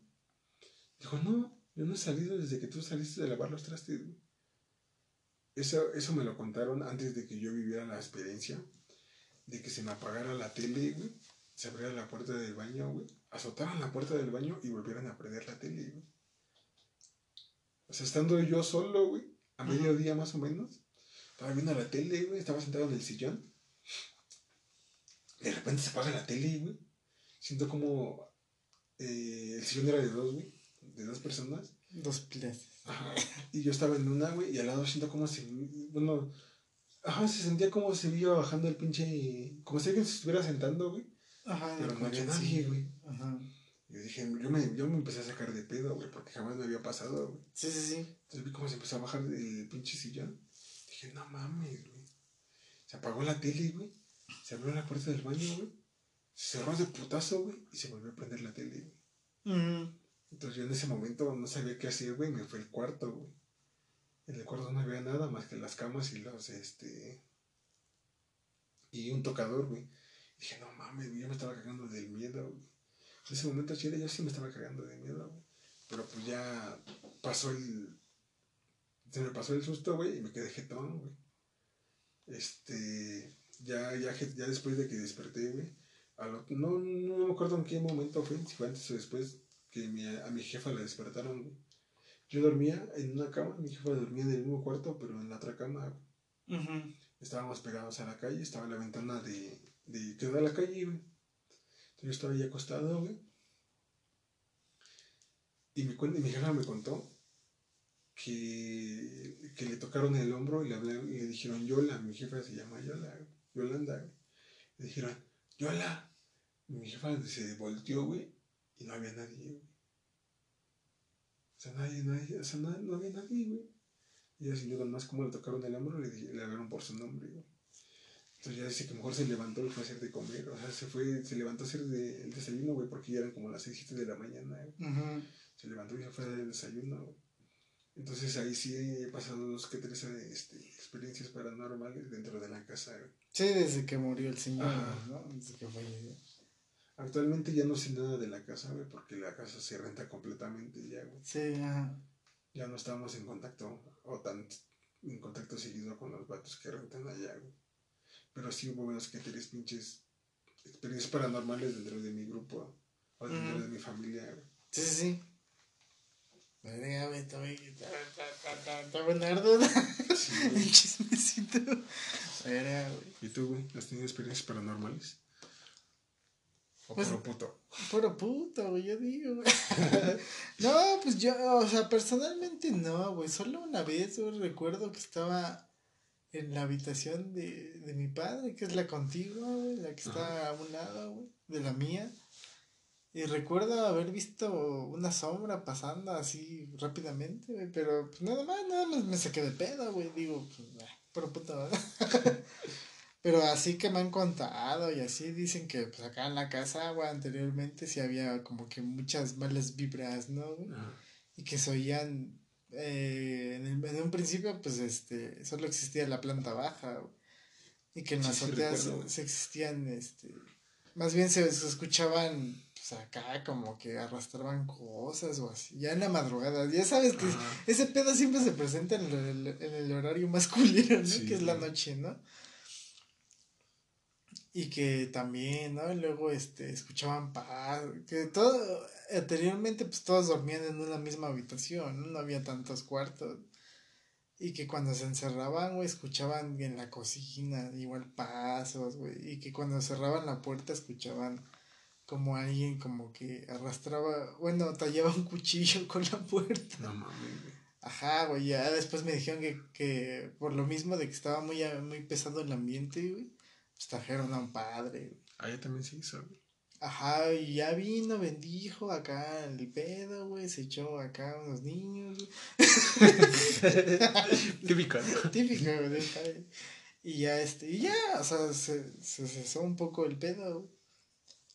Dijo, no, yo no he salido desde que tú saliste de lavar los trastes, güey. Eso, eso me lo contaron antes de que yo viviera la experiencia de que se me apagara la tele, güey. Se abriera la puerta del baño, güey. Azotaran la puerta del baño y volvieran a prender la tele, güey. O sea, estando yo solo, güey, a mediodía más o menos, estaba viendo la tele, güey, estaba sentado en el sillón. De repente se apaga la tele, güey. Siento como eh, el sillón era de dos, güey, de dos personas. Dos pilas. Ajá. Y yo estaba en una, güey, y al lado siento como si, bueno, ajá, se sentía como si iba bajando el pinche, como si alguien se estuviera sentando, güey. Ajá. Pero no había nadie, güey. Ajá. Yo dije, yo me, yo me empecé a sacar de pedo, güey, porque jamás me había pasado, güey. Sí, sí, sí. Entonces vi cómo se empezó a bajar el pinche sillón. Dije, no mames, güey. Se apagó la tele, güey. Se abrió la puerta del baño, güey. Se cerró de putazo, güey. Y se volvió a prender la tele, güey. Entonces yo en ese momento no sabía qué hacer, güey. Me fue al cuarto, güey. En el cuarto no había nada más que las camas y los, este... Y un tocador, güey. Dije, no mames. Yo me estaba cagando del miedo, güey. En ese momento, chile, yo sí me estaba cagando de miedo, güey. Pero pues ya pasó el se me pasó el susto, güey, y me quedé jetón, güey. Este, ya, ya, ya después de que desperté, güey, no, no me acuerdo en qué momento fue, si fue antes o después, que a mi jefa la despertaron, güey. Yo dormía en una cama, mi jefa dormía en el mismo cuarto, pero en la otra cama, Estábamos pegados a la calle, estaba la ventana de, de que da la calle, güey. Entonces yo estaba ahí acostado, güey. Y mi, mi jefa me contó que, que le tocaron el hombro y le, hablaron, y le dijeron Yola, mi jefa se llama Yola, Yolanda, Le dijeron, Yola. mi jefa se volteó, güey, y no había nadie, güey. O sea, nadie, nadie, o sea, no, no había nadie, güey. Y ella sintió más como le tocaron el hombro, le, le hablaron por su nombre, güey. Entonces ya dice que mejor se levantó y fue a hacer de comer. O sea, se fue, se levantó a hacer de, el desayuno, güey, porque ya eran como las 6, 7 de la mañana, güey. Se levantó y se fue a hacer el desayuno, güey. Entonces ahí sí he pasado dos que tres este, experiencias paranormales dentro de la casa. Sí, desde que murió el señor, ¿no? Desde que falleció. Actualmente ya no sé nada de la casa, güey, porque la casa se renta completamente ya, güey. Sí, ajá. Ya no estamos en contacto, o tan en contacto seguido con los vatos que rentan allá, güey. Pero sí hubo unos que tres pinches experiencias paranormales dentro de mi grupo, o dentro de mi familia, güey. Sí, sí, sí. Dígame. Está. Sí, El chismecito. ¿Y tú, güey? ¿Has tenido experiencias paranormales? O pues, puro puto. Puro puto, güey, yo digo, güey. no, pues yo, o sea, personalmente no, güey. Solo una vez, güey, recuerdo que estaba en la habitación de, de mi padre, que es la contigua, güey, la que está a un lado, güey, de la mía. Y recuerdo haber visto una sombra pasando así rápidamente, güey, pero pues nada más, nada más me saqué de pedo, güey. Digo, pues, pero puta, ¿verdad? Pero así que me han contado y así dicen que pues acá en la casa, anteriormente sí había como que muchas malas vibras, ¿no? Y que se oían, eh, en, el, en, un principio, pues este, solo existía la planta baja, güey. Y que en las azoteas se existían, este, más bien se, se escuchaban pues acá como que arrastraban cosas o así, ya en la madrugada, ya sabes que ese pedo siempre se presenta en el, en el horario masculino, ¿no? que es la noche, ¿no? Y que también, ¿no? Y luego, este, escuchaban paz, que todo, anteriormente, pues todos dormían en una misma habitación, ¿no? No había tantos cuartos. Y que cuando se encerraban, güey, escuchaban en la cocina, igual pasos, güey. Y que cuando cerraban la puerta, escuchaban como alguien como que arrastraba, bueno, tallaba un cuchillo con la puerta. No mames, güey. Ajá, güey, ya después me dijeron que, que por lo mismo de que estaba muy, muy pesado el ambiente, güey, pues trajeron a un padre. Ah, ya también se hizo, güey. Ajá, y ya vino, bendijo acá el pedo, güey, se echó acá unos niños, güey. Típico, Típico, güey. Y ya, este, y ya, o sea, se, se cesó un poco el pedo, güey.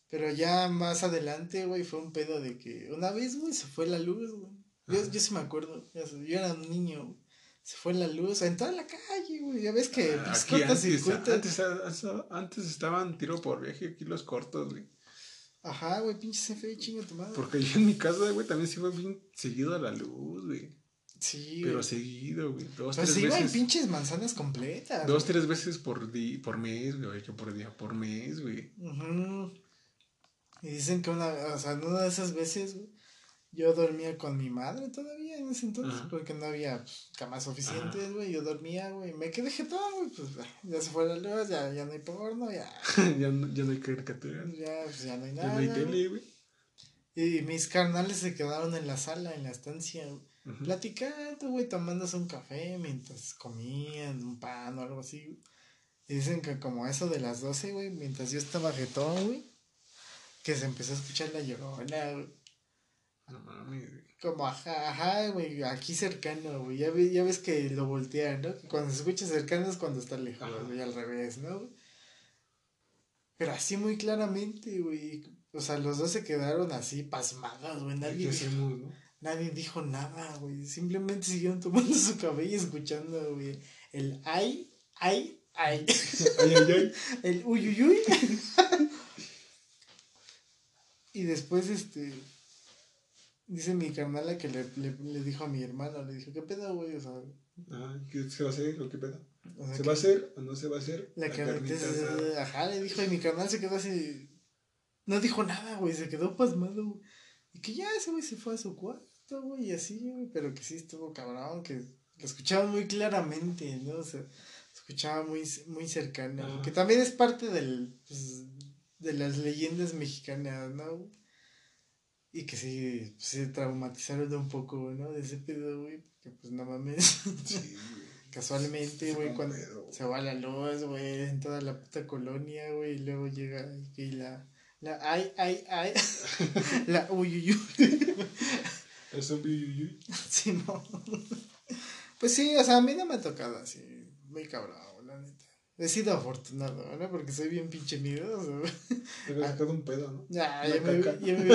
Pero ya más adelante, güey, fue un pedo de que una vez, güey, se fue la luz, güey. Yo, yo sí me acuerdo, yo era un niño, güey. Se fue la luz en toda la calle, güey. Ya ves que ah, aquí antes, antes, antes, estaban tiro por viaje aquí los cortos, güey. Ajá, güey, pinche CFE, chinga tu madre. Porque yo en mi casa, güey, también se iba bien seguido a la luz, güey. Sí. Pero seguido, güey. Dos, pues se iban pinches manzanas completas. Dos, tres veces por, di por mes, güey. Que por día, por mes, güey. Ajá. Y dicen que una, o sea, en una de esas veces, yo dormía con mi madre todavía en ese entonces, porque no había pues, camas suficientes, güey. Yo dormía, güey. Me quedé jetón, güey. Pues ya se fue la luz, ya, ya no hay porno, ya. ya, no, ya no hay caricaturas. Ya, pues ya no hay nada. Ya no hay tele, güey. Y mis carnales se quedaron en la sala, en la estancia, platicando, güey, tomándose un café mientras comían un pan o algo así, Y dicen que como eso de las 12, güey, mientras yo estaba jetón, güey que se empezó a escuchar la llorona, güey. No mames, Como ajá, ajá, güey, aquí cercano, güey. Ya, ya ves que lo voltean, ¿no? Cuando se escucha cercano es cuando está lejos, güey, al revés, ¿no? Pero así muy claramente, güey. O sea, los dos se quedaron así pasmados, güey. Nadie, dijo, ¿no? nadie dijo nada, güey. Simplemente siguieron tomando su cabello y escuchando, güey. El ay, ay, ay. ay, ay, ay. El uy, uy, uy. Y después, este, dice mi carnala que le, le, le, dijo a mi hermano, le dijo, ¿qué pedo, güey? O sea, ah, ¿qué se va a hacer o qué pedo? ¿Se va a hacer o no se va a hacer? La, la ajá, le dijo, y mi carnal se quedó así, no dijo nada, güey, se quedó pasmado, güey. Y que ya ese güey se fue a su cuarto, güey, y así, güey, pero que sí estuvo cabrón, que lo escuchaba muy claramente, ¿no? O sea, escuchaba muy, muy cercano, que también es parte del, pues, de las leyendas mexicanas, ¿no? Y que sí, se traumatizaron un poco, ¿no? De ese pedo, güey, porque pues no mames. Sí, Casualmente, güey, cuando se va la luz, güey, en toda la puta colonia, güey, y luego llega y la, la, ay, ay, ay, la uy, ¿Es un uy, Sí, no. Pues sí, o sea, a mí no me ha tocado así, muy cabrón, la neta. He sido afortunado, ¿no? Porque soy bien pinche miedoso. Te has sacado un pedo, ¿no? Ya, ya me, ya me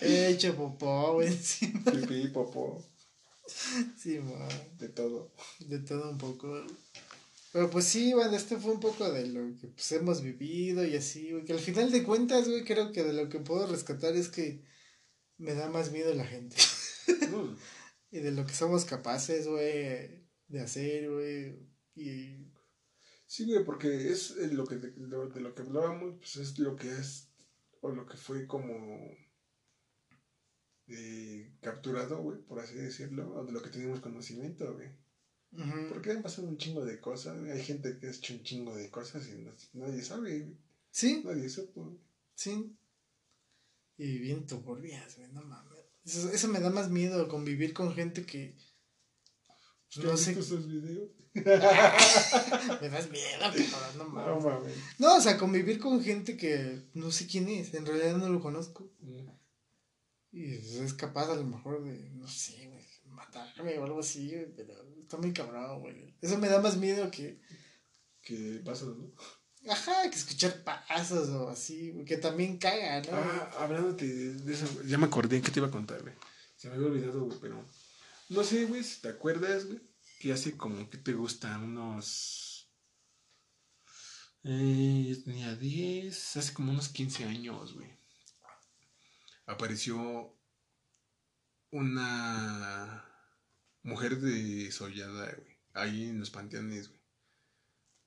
He hecho popó, güey, encima. Pipí, popó. Sí, man. De todo. De todo un poco. Pero pues sí, bueno, este fue un poco de lo que pues, hemos vivido y así, güey. Que al final de cuentas, güey, creo que de lo que puedo rescatar es que me da más miedo la gente. Mm. y de lo que somos capaces, güey de hacer, güey. Y... Sí, güey, porque es lo que de, lo, de lo que hablábamos, pues es lo que es, o lo que fue como eh, capturado, güey, por así decirlo, o de lo que tenemos conocimiento, güey. Porque han pasado un chingo de cosas, güey. Hay gente que ha hecho un chingo de cosas y nadie sabe, güey. Sí. Nadie supo. Sí. Y bien turbias, güey, no mames. Eso, eso, me da más miedo, convivir con gente que. No sé. esos videos? me das miedo, cabrón, no mames. No mames. No, o sea, convivir con gente que no sé quién es, en realidad no lo conozco. Mm. Y es capaz a lo mejor de, no sé, güey, matarme o algo así, pero está muy cabrón, güey. Eso me da más miedo que. Que pasos, ¿no? Ajá, que escuchar pasos o así, que también caga, ¿no? Ah, hablándote de eso, ya me acordé qué te iba a contar, güey. Se me había olvidado, güey, pero. No sé, güey, si te acuerdas, güey, que hace como que te gustan unos. Eh, yo tenía 10, hace como unos 15 años, güey. Apareció una mujer desollada, güey, ahí en los panteones, güey.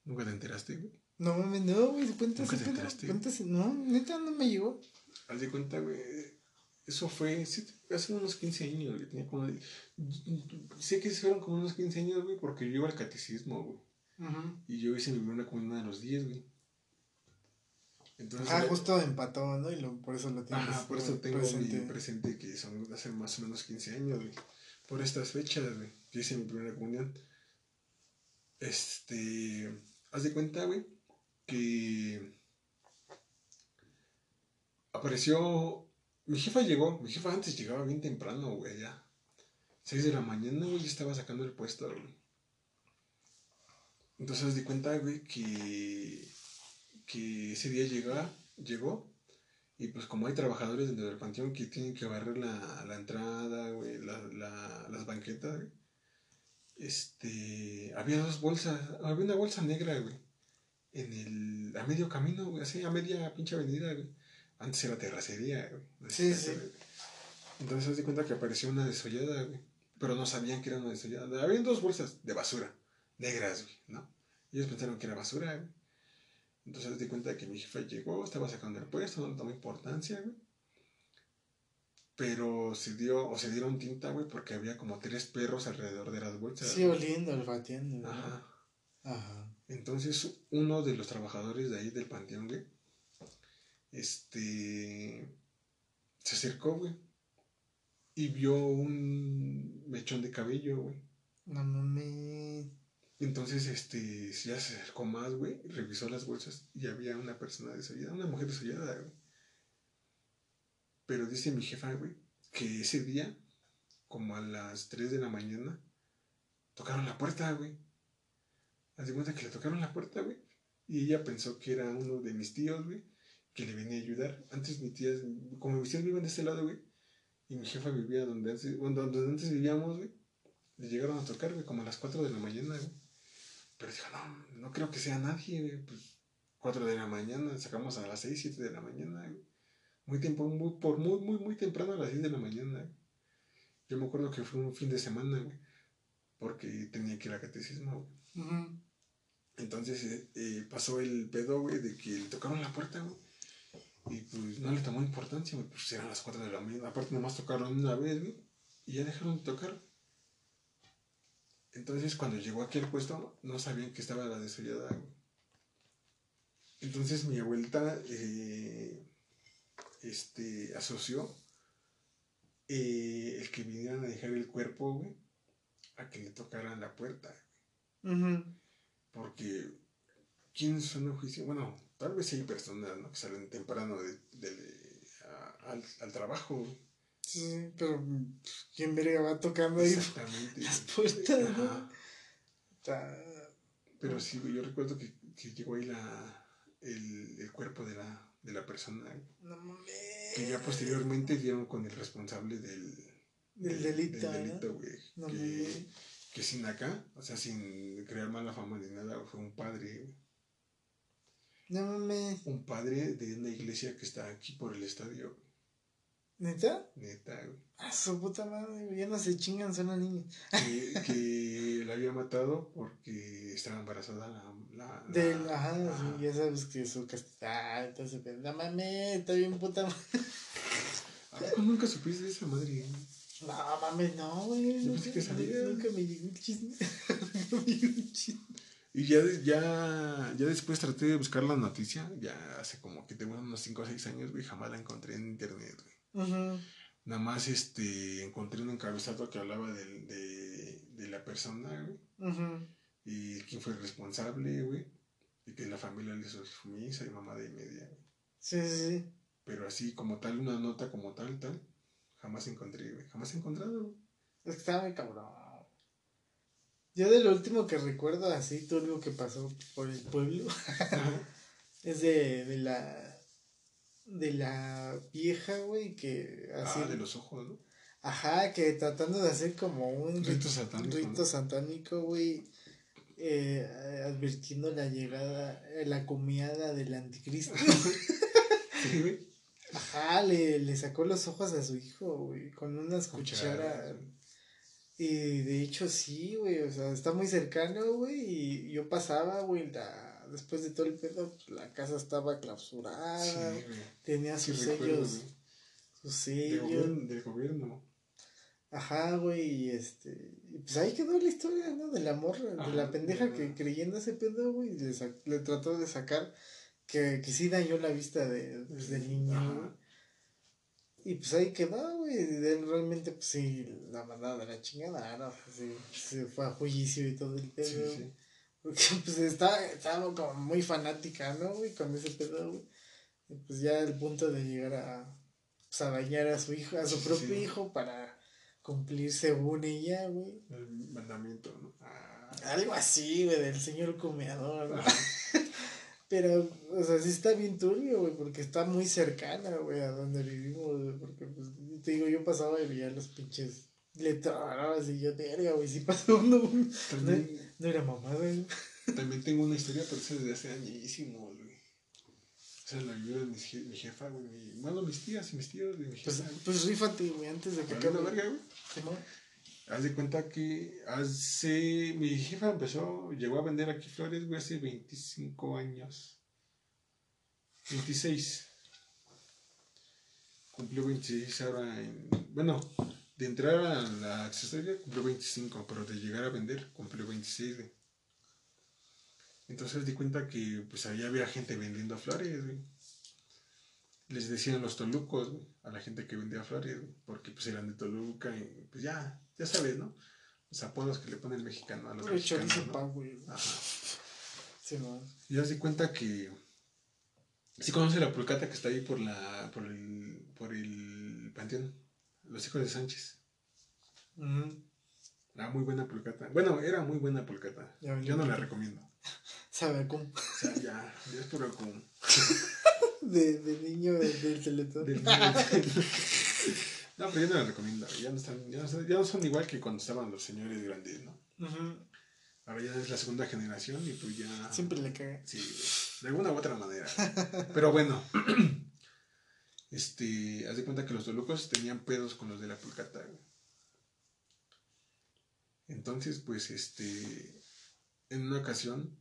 ¿Nunca te enteraste, güey? No mames, no, güey, cuéntase, cuéntase, no, neta no me llegó. Haz de cuenta, güey, eso fue hace unos 15 años, güey, tenía como, sé que fueron como unos 15 años, güey, porque yo iba al catecismo, güey. Y yo hice mi primera comunión a los 10, güey. Entonces, ah, justo empató, ¿no? Y lo, por eso lo tienes Ah, por eso tengo presente. mi presente que son hace más o menos 15 años, güey. Por estas fechas, güey. Yo hice mi primera comunión. Este. Haz de cuenta, güey, que apareció. Mi jefa llegó, mi jefa antes llegaba bien temprano, güey, ya. 6 de la mañana, güey, estaba sacando el puesto, güey. Entonces di cuenta, güey, que, que ese día llegó, llegó y pues como hay trabajadores dentro del panteón que tienen que barrer la, la entrada, güey, la, la, las banquetas, güey. Este, había dos bolsas, había una bolsa negra, güey en el, a medio camino, güey, así, a media pinche avenida, güey. Antes era terracería, güey. Sí, sí. Entonces se di cuenta que apareció una desollada, güey. Pero no sabían que era una desollada. Habían dos bolsas de basura, negras, güey, ¿no? Ellos pensaron que era basura, güey. Entonces se di cuenta que mi jefa llegó, estaba sacando el puesto, no le tomó importancia, güey. Pero se dio, o se dieron tinta, güey, porque había como tres perros alrededor de las bolsas. Sí, oliendo, olfateando. Ajá. Ajá. Entonces, uno de los trabajadores de ahí del panteón, güey, este, se acercó, güey, y vio un mechón de cabello, güey. No mames. Entonces, este, ya se acercó más, güey, revisó las bolsas y había una persona desollada, una mujer desollada, güey. Pero dice mi jefa, güey, que ese día, como a las 3 de la mañana, tocaron la puerta, güey. Haz de cuenta que le tocaron la puerta, güey. Y ella pensó que era uno de mis tíos, güey, que le venía a ayudar. Antes mi tía, como mis tíos viven de este lado, güey, y mi jefa vivía donde antes, donde antes vivíamos, güey, le llegaron a tocar, güey, como a las 4 de la mañana, güey. Pero dijo, no, no creo que sea nadie, güey, pues 4 de la mañana, sacamos a las 6, 7 de la mañana, güey. Muy tiempo, muy, por muy, muy, muy temprano a las 6 de la mañana, güey. Yo me acuerdo que fue un fin de semana, güey, porque tenía que ir a catecismo, güey. Entonces eh, eh, pasó el pedo, güey, de que le tocaron la puerta, güey. Y pues no le tomó importancia, güey, pues eran las 4 de la mañana. Aparte, nomás tocaron una vez, güey, y ya dejaron de tocar. Entonces, cuando llegó aquí al puesto, no sabían que estaba la desollada, güey. Entonces, mi abuelita, eh, este, asoció el que vinieran a dejar el cuerpo, güey, a que le tocaran la puerta, güey. Porque, ¿quién son los juicio? Bueno, tal vez hay personas ¿no? que salen temprano de, al, al, trabajo. Sí, pero ¿quién verga va tocando ahí las puertas? ¿no? Pero sí, yo recuerdo que, que llegó ahí la, el, el, cuerpo de la, de la persona. No mames. Que ya posteriormente dieron con el responsable del, del, delito. Del delito, güey. No que, que sin acá, o sea, sin crear mala fama ni nada, fue un padre. No mames. Un padre de una iglesia que está aquí por el estadio. ¿Neta? Neta, güey. A su puta madre, ya no se chingan, son las niñas. Que, que la había matado porque estaba embarazada la. la, Del, ajá, sí, ya sabes que su castidad, ah, entonces, no mames, está bien puta madre. ¿A nunca supiste de esa madre? No mames, no, güey. Nunca, nunca, me llegó el chisme. nunca me llegó el chisme. Y ya, ya, ya después traté de buscar la noticia, ya hace como que tengo unos 5 o 6 años, güey, jamás la encontré en internet, güey. Nada más este, encontré un encabezado que hablaba de, de, de la persona, güey. Y quién fue el responsable, güey. Y que la familia le hizo misa y mamá de media, güey. Sí, sí, sí. Pero así como tal, una nota como tal, tal, jamás encontré, güey. Jamás he encontrado, güey. Es que estaba muy cabrón. Yo de lo último que recuerdo así, todo lo que pasó por el pueblo, es de, de la de la vieja, güey, que así... Ah, de los ojos, ¿no? Ajá, que tratando de hacer como un rito satánico, rito satánico, güey, eh, advirtiendo la llegada, la comida del anticristo. sí, güey. Ajá, le, le sacó los ojos a su hijo, güey, con unas cucharas. Y de hecho sí, güey, o sea, está muy cercano, güey, y yo pasaba, güey, después de todo el pedo, pues, la casa estaba clausurada, tenía sus sellos, sus sellos. Del gobierno, Ajá, güey, y este, y pues ahí quedó la historia, ¿no? Del amor, de la pendeja que creyendo ese pedo, güey, le, le trató de sacar que, que sí dañó la vista de, pues, del niño, y pues ahí quedó, güey. Él realmente, pues sí, la mandaba de la chingada, ¿no? Pues, sí, se fue a juicio y todo el pedo. Sí, sí. Porque pues estaba, estaba como muy fanática, ¿no, güey? Con ese pedo, güey. Y pues ya el punto de llegar a, pues, a dañar a su hijo, a su propio hijo para cumplir según ella, güey. El mandamiento, ¿no? Ah. Algo así, güey, del señor comeador, ¿no? Pero, o sea, sí está bien turbio, güey, porque está muy cercana, güey, a donde vivimos, güey, porque, pues, te digo, yo pasaba y veía los pinches letras y yo, verga, güey, sí pasó uno, güey. No, era mamada, güey. También tengo una historia, pero es desde hace añísimos, güey. O sea, la ayuda de mi, mi jefa, güey, mi, bueno, mis tías y mis tíos de mi jefa. Pues, pues rífate, güey, antes de que acabe. la verga, güey. Haz de cuenta que hace. Mi jefa empezó, llegó a vender aquí flores, güey, hace 25 años. 26. Cumplió 26 ahora en. Bueno, de entrar a la accesoria cumplió 25, pero de llegar a vender cumplió 26, güey. Entonces di cuenta que pues ahí había gente vendiendo flores, güey. Les decían los tolucos, güey, a la gente que vendía flores, güey, porque pues eran de Toluca y pues ya, ya sabes, ¿no? Los apodos que le pone el mexicano a los mexicanos. ¿no? güey. Ajá. Sí, no. Y ya se cuenta que. Sí conoce la pulcata que está ahí por la. por el. por el panteón. Los hijos de Sánchez. Era muy buena pulcata. Bueno, era muy buena pulcata. Yo no la recomiendo. ¿Sabe cómo? O sea, ya, ya es puro como. de, de niño del, del teletón. No, pero yo no la recomiendo. Ya no, están, ya, no, ya no son igual que cuando estaban los señores grandes, ¿no? Ahora ya es la segunda generación y pues ya. Siempre le cae. Sí, de alguna u otra manera. pero bueno. este. Haz de cuenta que los tolucos tenían pedos con los de la pulcata, Entonces, pues, este. En una ocasión.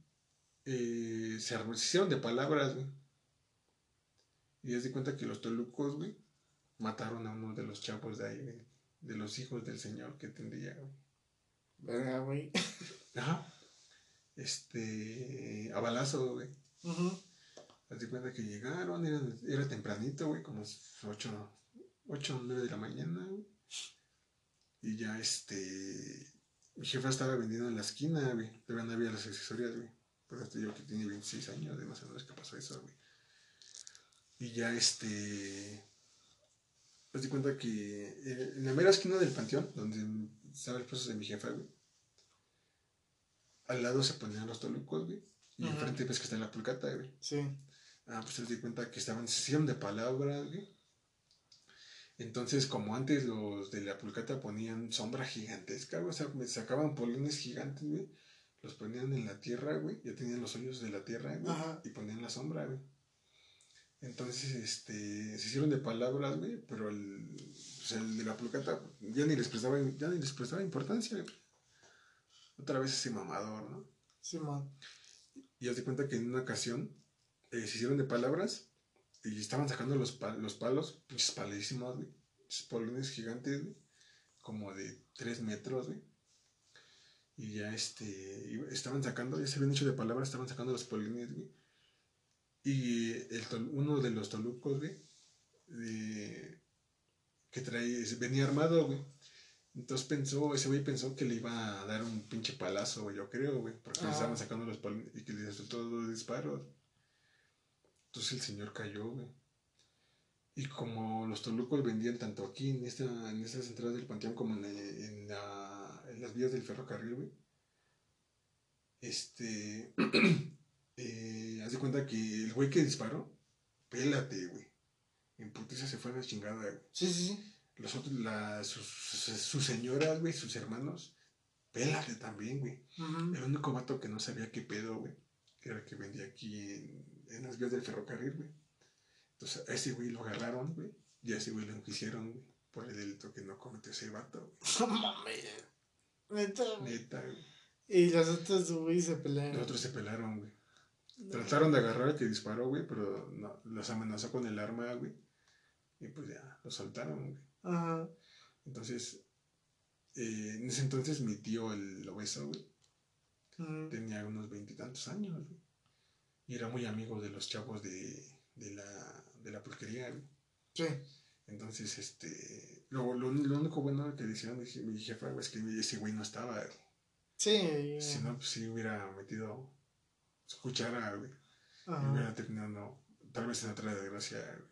Eh, se, hicieron de palabras, güey. Y haz de cuenta que los tolucos, güey mataron a uno de los chavos de ahí, de, los hijos del señor que tendría, güey. Verga, güey. Ajá. Este, a balazo, güey. Ajá. Haz cuenta que llegaron, era, era tempranito, güey, como 8, 8 o 9 de la mañana, güey. Y ya, este, mi jefa estaba vendiendo en la esquina, güey. Todavía no había las accesorias, güey. Pero hasta yo que tiene 26 años, de más o menos que pasó eso, güey. Y ya, este, te di cuenta que eh, en la mera esquina del panteón, donde estaba el proceso de mi jefa, güey, al lado se ponían los tolucos, güey. Y enfrente ves que está la pulcata, güey. Sí. Ah, pues te di cuenta que estaban, se hicieron de palabras, güey. Entonces, como antes los de la pulcata ponían sombra gigantesca, güey, o sea, me sacaban polines gigantes, güey, los ponían en la tierra, güey, ya tenían los hoyos de la tierra, güey, y ponían la sombra, güey. Entonces, este, se hicieron de palabras, güey, pero el, pues el de la pulcata ya ni les prestaba, ya ni les prestaba importancia, güey. Otra vez ese mamador, ¿no? Sí, man. Y haz de cuenta que en una ocasión eh, se hicieron de palabras y estaban sacando los, los palos, pinches palísimos, güey. Polines gigantes, güey. Como de tres metros, güey. Y ya este, estaban sacando, ya se habían hecho de palabras, estaban sacando los polines, güey. Y el uno de los tolucos, güey, que trae, venía armado, güey. Entonces pensó, ese güey pensó que le iba a dar un pinche palazo, güey, yo creo, güey, porque le estaban sacando los polines y que le soltó dos disparos. Entonces el señor cayó, güey. Y como los tolucos vendían tanto aquí en, esta, en estas entradas del panteón como en, en, las vías del ferrocarril, güey. Este. eh, haz de cuenta que el güey que disparó, pélate, güey. En putiza se fue a la chingada, güey. Sí, sí, sí. Los otros, la, sus, sus, señoras, güey, sus hermanos, pélate también, güey. El único vato que no sabía qué pedo, güey, era el que vendía aquí en, en las vías del ferrocarril, güey. Entonces, a ese güey lo agarraron, güey. Y a ese güey lo enjuiciaron, güey. Por el delito que no cometió ese vato, güey. No mames. Neta. Neta, güey. Y los otros, güey, se pelearon. Los otros se pelearon, güey. Trataron de agarrar al que disparó, güey, pero no, los amenazó con el arma, güey. Y pues ya, lo soltaron, güey. Ajá. Entonces, eh, en ese entonces mi tío, el obeso, güey, tenía unos veintitantos años, güey. Y era muy amigo de los chavos de, de la, de la pulquería, güey. Sí. Entonces, este. Lo, lo, lo único bueno que decían mi jefa, güey, es que ese güey no estaba. Sí. Si no, pues sí hubiera metido su cuchara, güey. Y hubiera terminado, tal vez en otra desgracia, güey.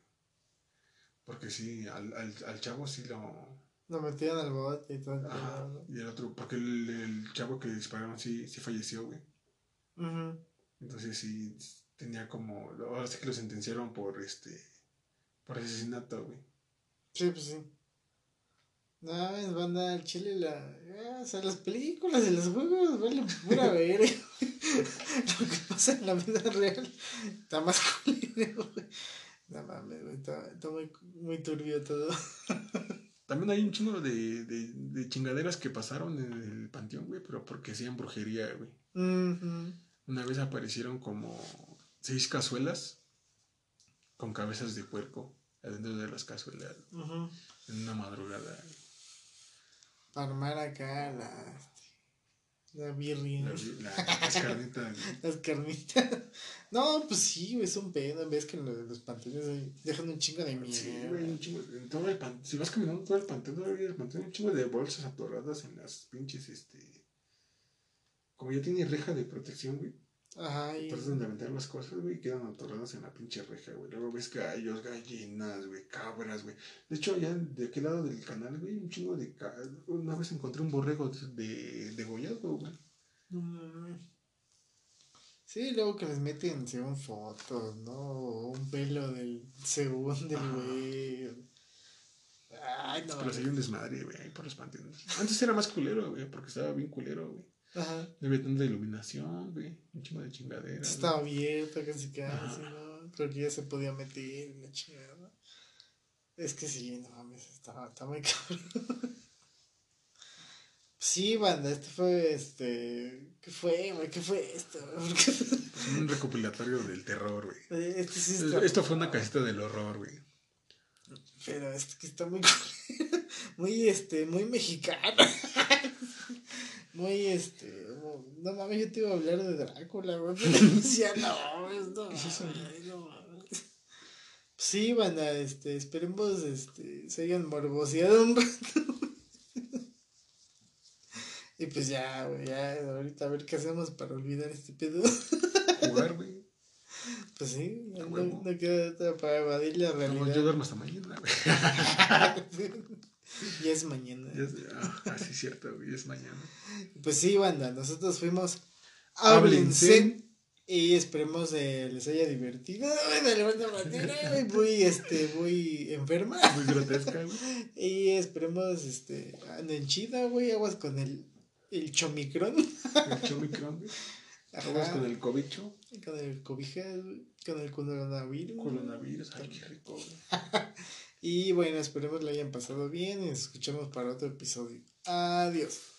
Porque sí, al, al, al chavo sí lo. Lo metían al bote y todo. Ajá. Y el otro, porque el, el chavo que dispararon sí, sí falleció, güey. Ajá. Entonces sí tenía como. Ahora sí que lo sentenciaron por este. por asesinato, güey. Sí, pues sí. No, es banda al chile la. o sea, las películas y los juegos vale pura ver. Lo que pasa en la vida real está más culero, güey. No mames, güey. Está, está muy, muy turbio todo. También hay un chingo de, de, de chingaderas que pasaron en el panteón, güey, pero porque hacían brujería, güey. Una vez aparecieron como seis cazuelas con cabezas de puerco adentro de las cazuelas en una madrugada. Para armar acá la, la birria. las carnitas. las carnitas. No, pues sí, güey, es un pedo. Ves que los, los panteones dejan un chingo de mierda. Sí, güey, un chingo. En todo el pan, si vas caminando todo el panteón, todavía el panteón, un chingo de bolsas atoradas en las pinches, este. Como ya tiene reja de protección, güey. Ajá. Y... Tratan de aventar las cosas, güey, y quedan atoradas en la pinche reja, güey. Luego ves gallos, gallinas, güey, cabras, güey. De hecho, allá de aquel lado del canal, güey, un chingo de. Una vez encontré un borrego de, de gollado, güey. No Sí, luego que les meten según fotos, ¿no? Un pelo del segundo del güey. Ay, no. Pero se un desmadre, güey, por los panteones. Antes era más culero, güey, porque estaba bien culero, güey. Ajá. Debe tener iluminación, güey. Un chingo de chingadera. Estaba abierto casi casi, ¿no? Creo que ya se podía meter en la chingada. Es que sí, no mames, está, está muy cabrón. Sí, banda, este fue este. ¿Qué fue, güey? ¿Qué fue esto? un recopilatorio del terror, güey. Este sí Esto fue una casita del horror, güey. Pero este que está muy. muy, este, muy mexicano muy este. No mames, yo te iba a hablar de Drácula, güey. Pero decía, no, no, no, Sí, banda, este, esperemos este, se hayan morboseado un rato. y pues ya, güey, ya, ahorita a ver qué hacemos para olvidar este pedo. Jugar, güey. Pues sí, no, no, queda para evadir la realidad. No, yo duermo hasta mañana, güey. Ya es mañana. Ya es, ah, sí, cierto, güey, es mañana. Pues sí, banda, nosotros fuimos Háblense y esperemos eh, les haya divertido. muy, este, muy enferma. Muy grotesca, güey. Y esperemos, este, anden chida, güey, aguas con el, el chomicrón. El chomicrón, güey. Aguas con el cobicho. Con el cobija, con el coronavirus. Coronavirus, ay, qué rico, güey. Y bueno, esperemos le hayan pasado bien y nos escuchamos para otro episodio. Adiós.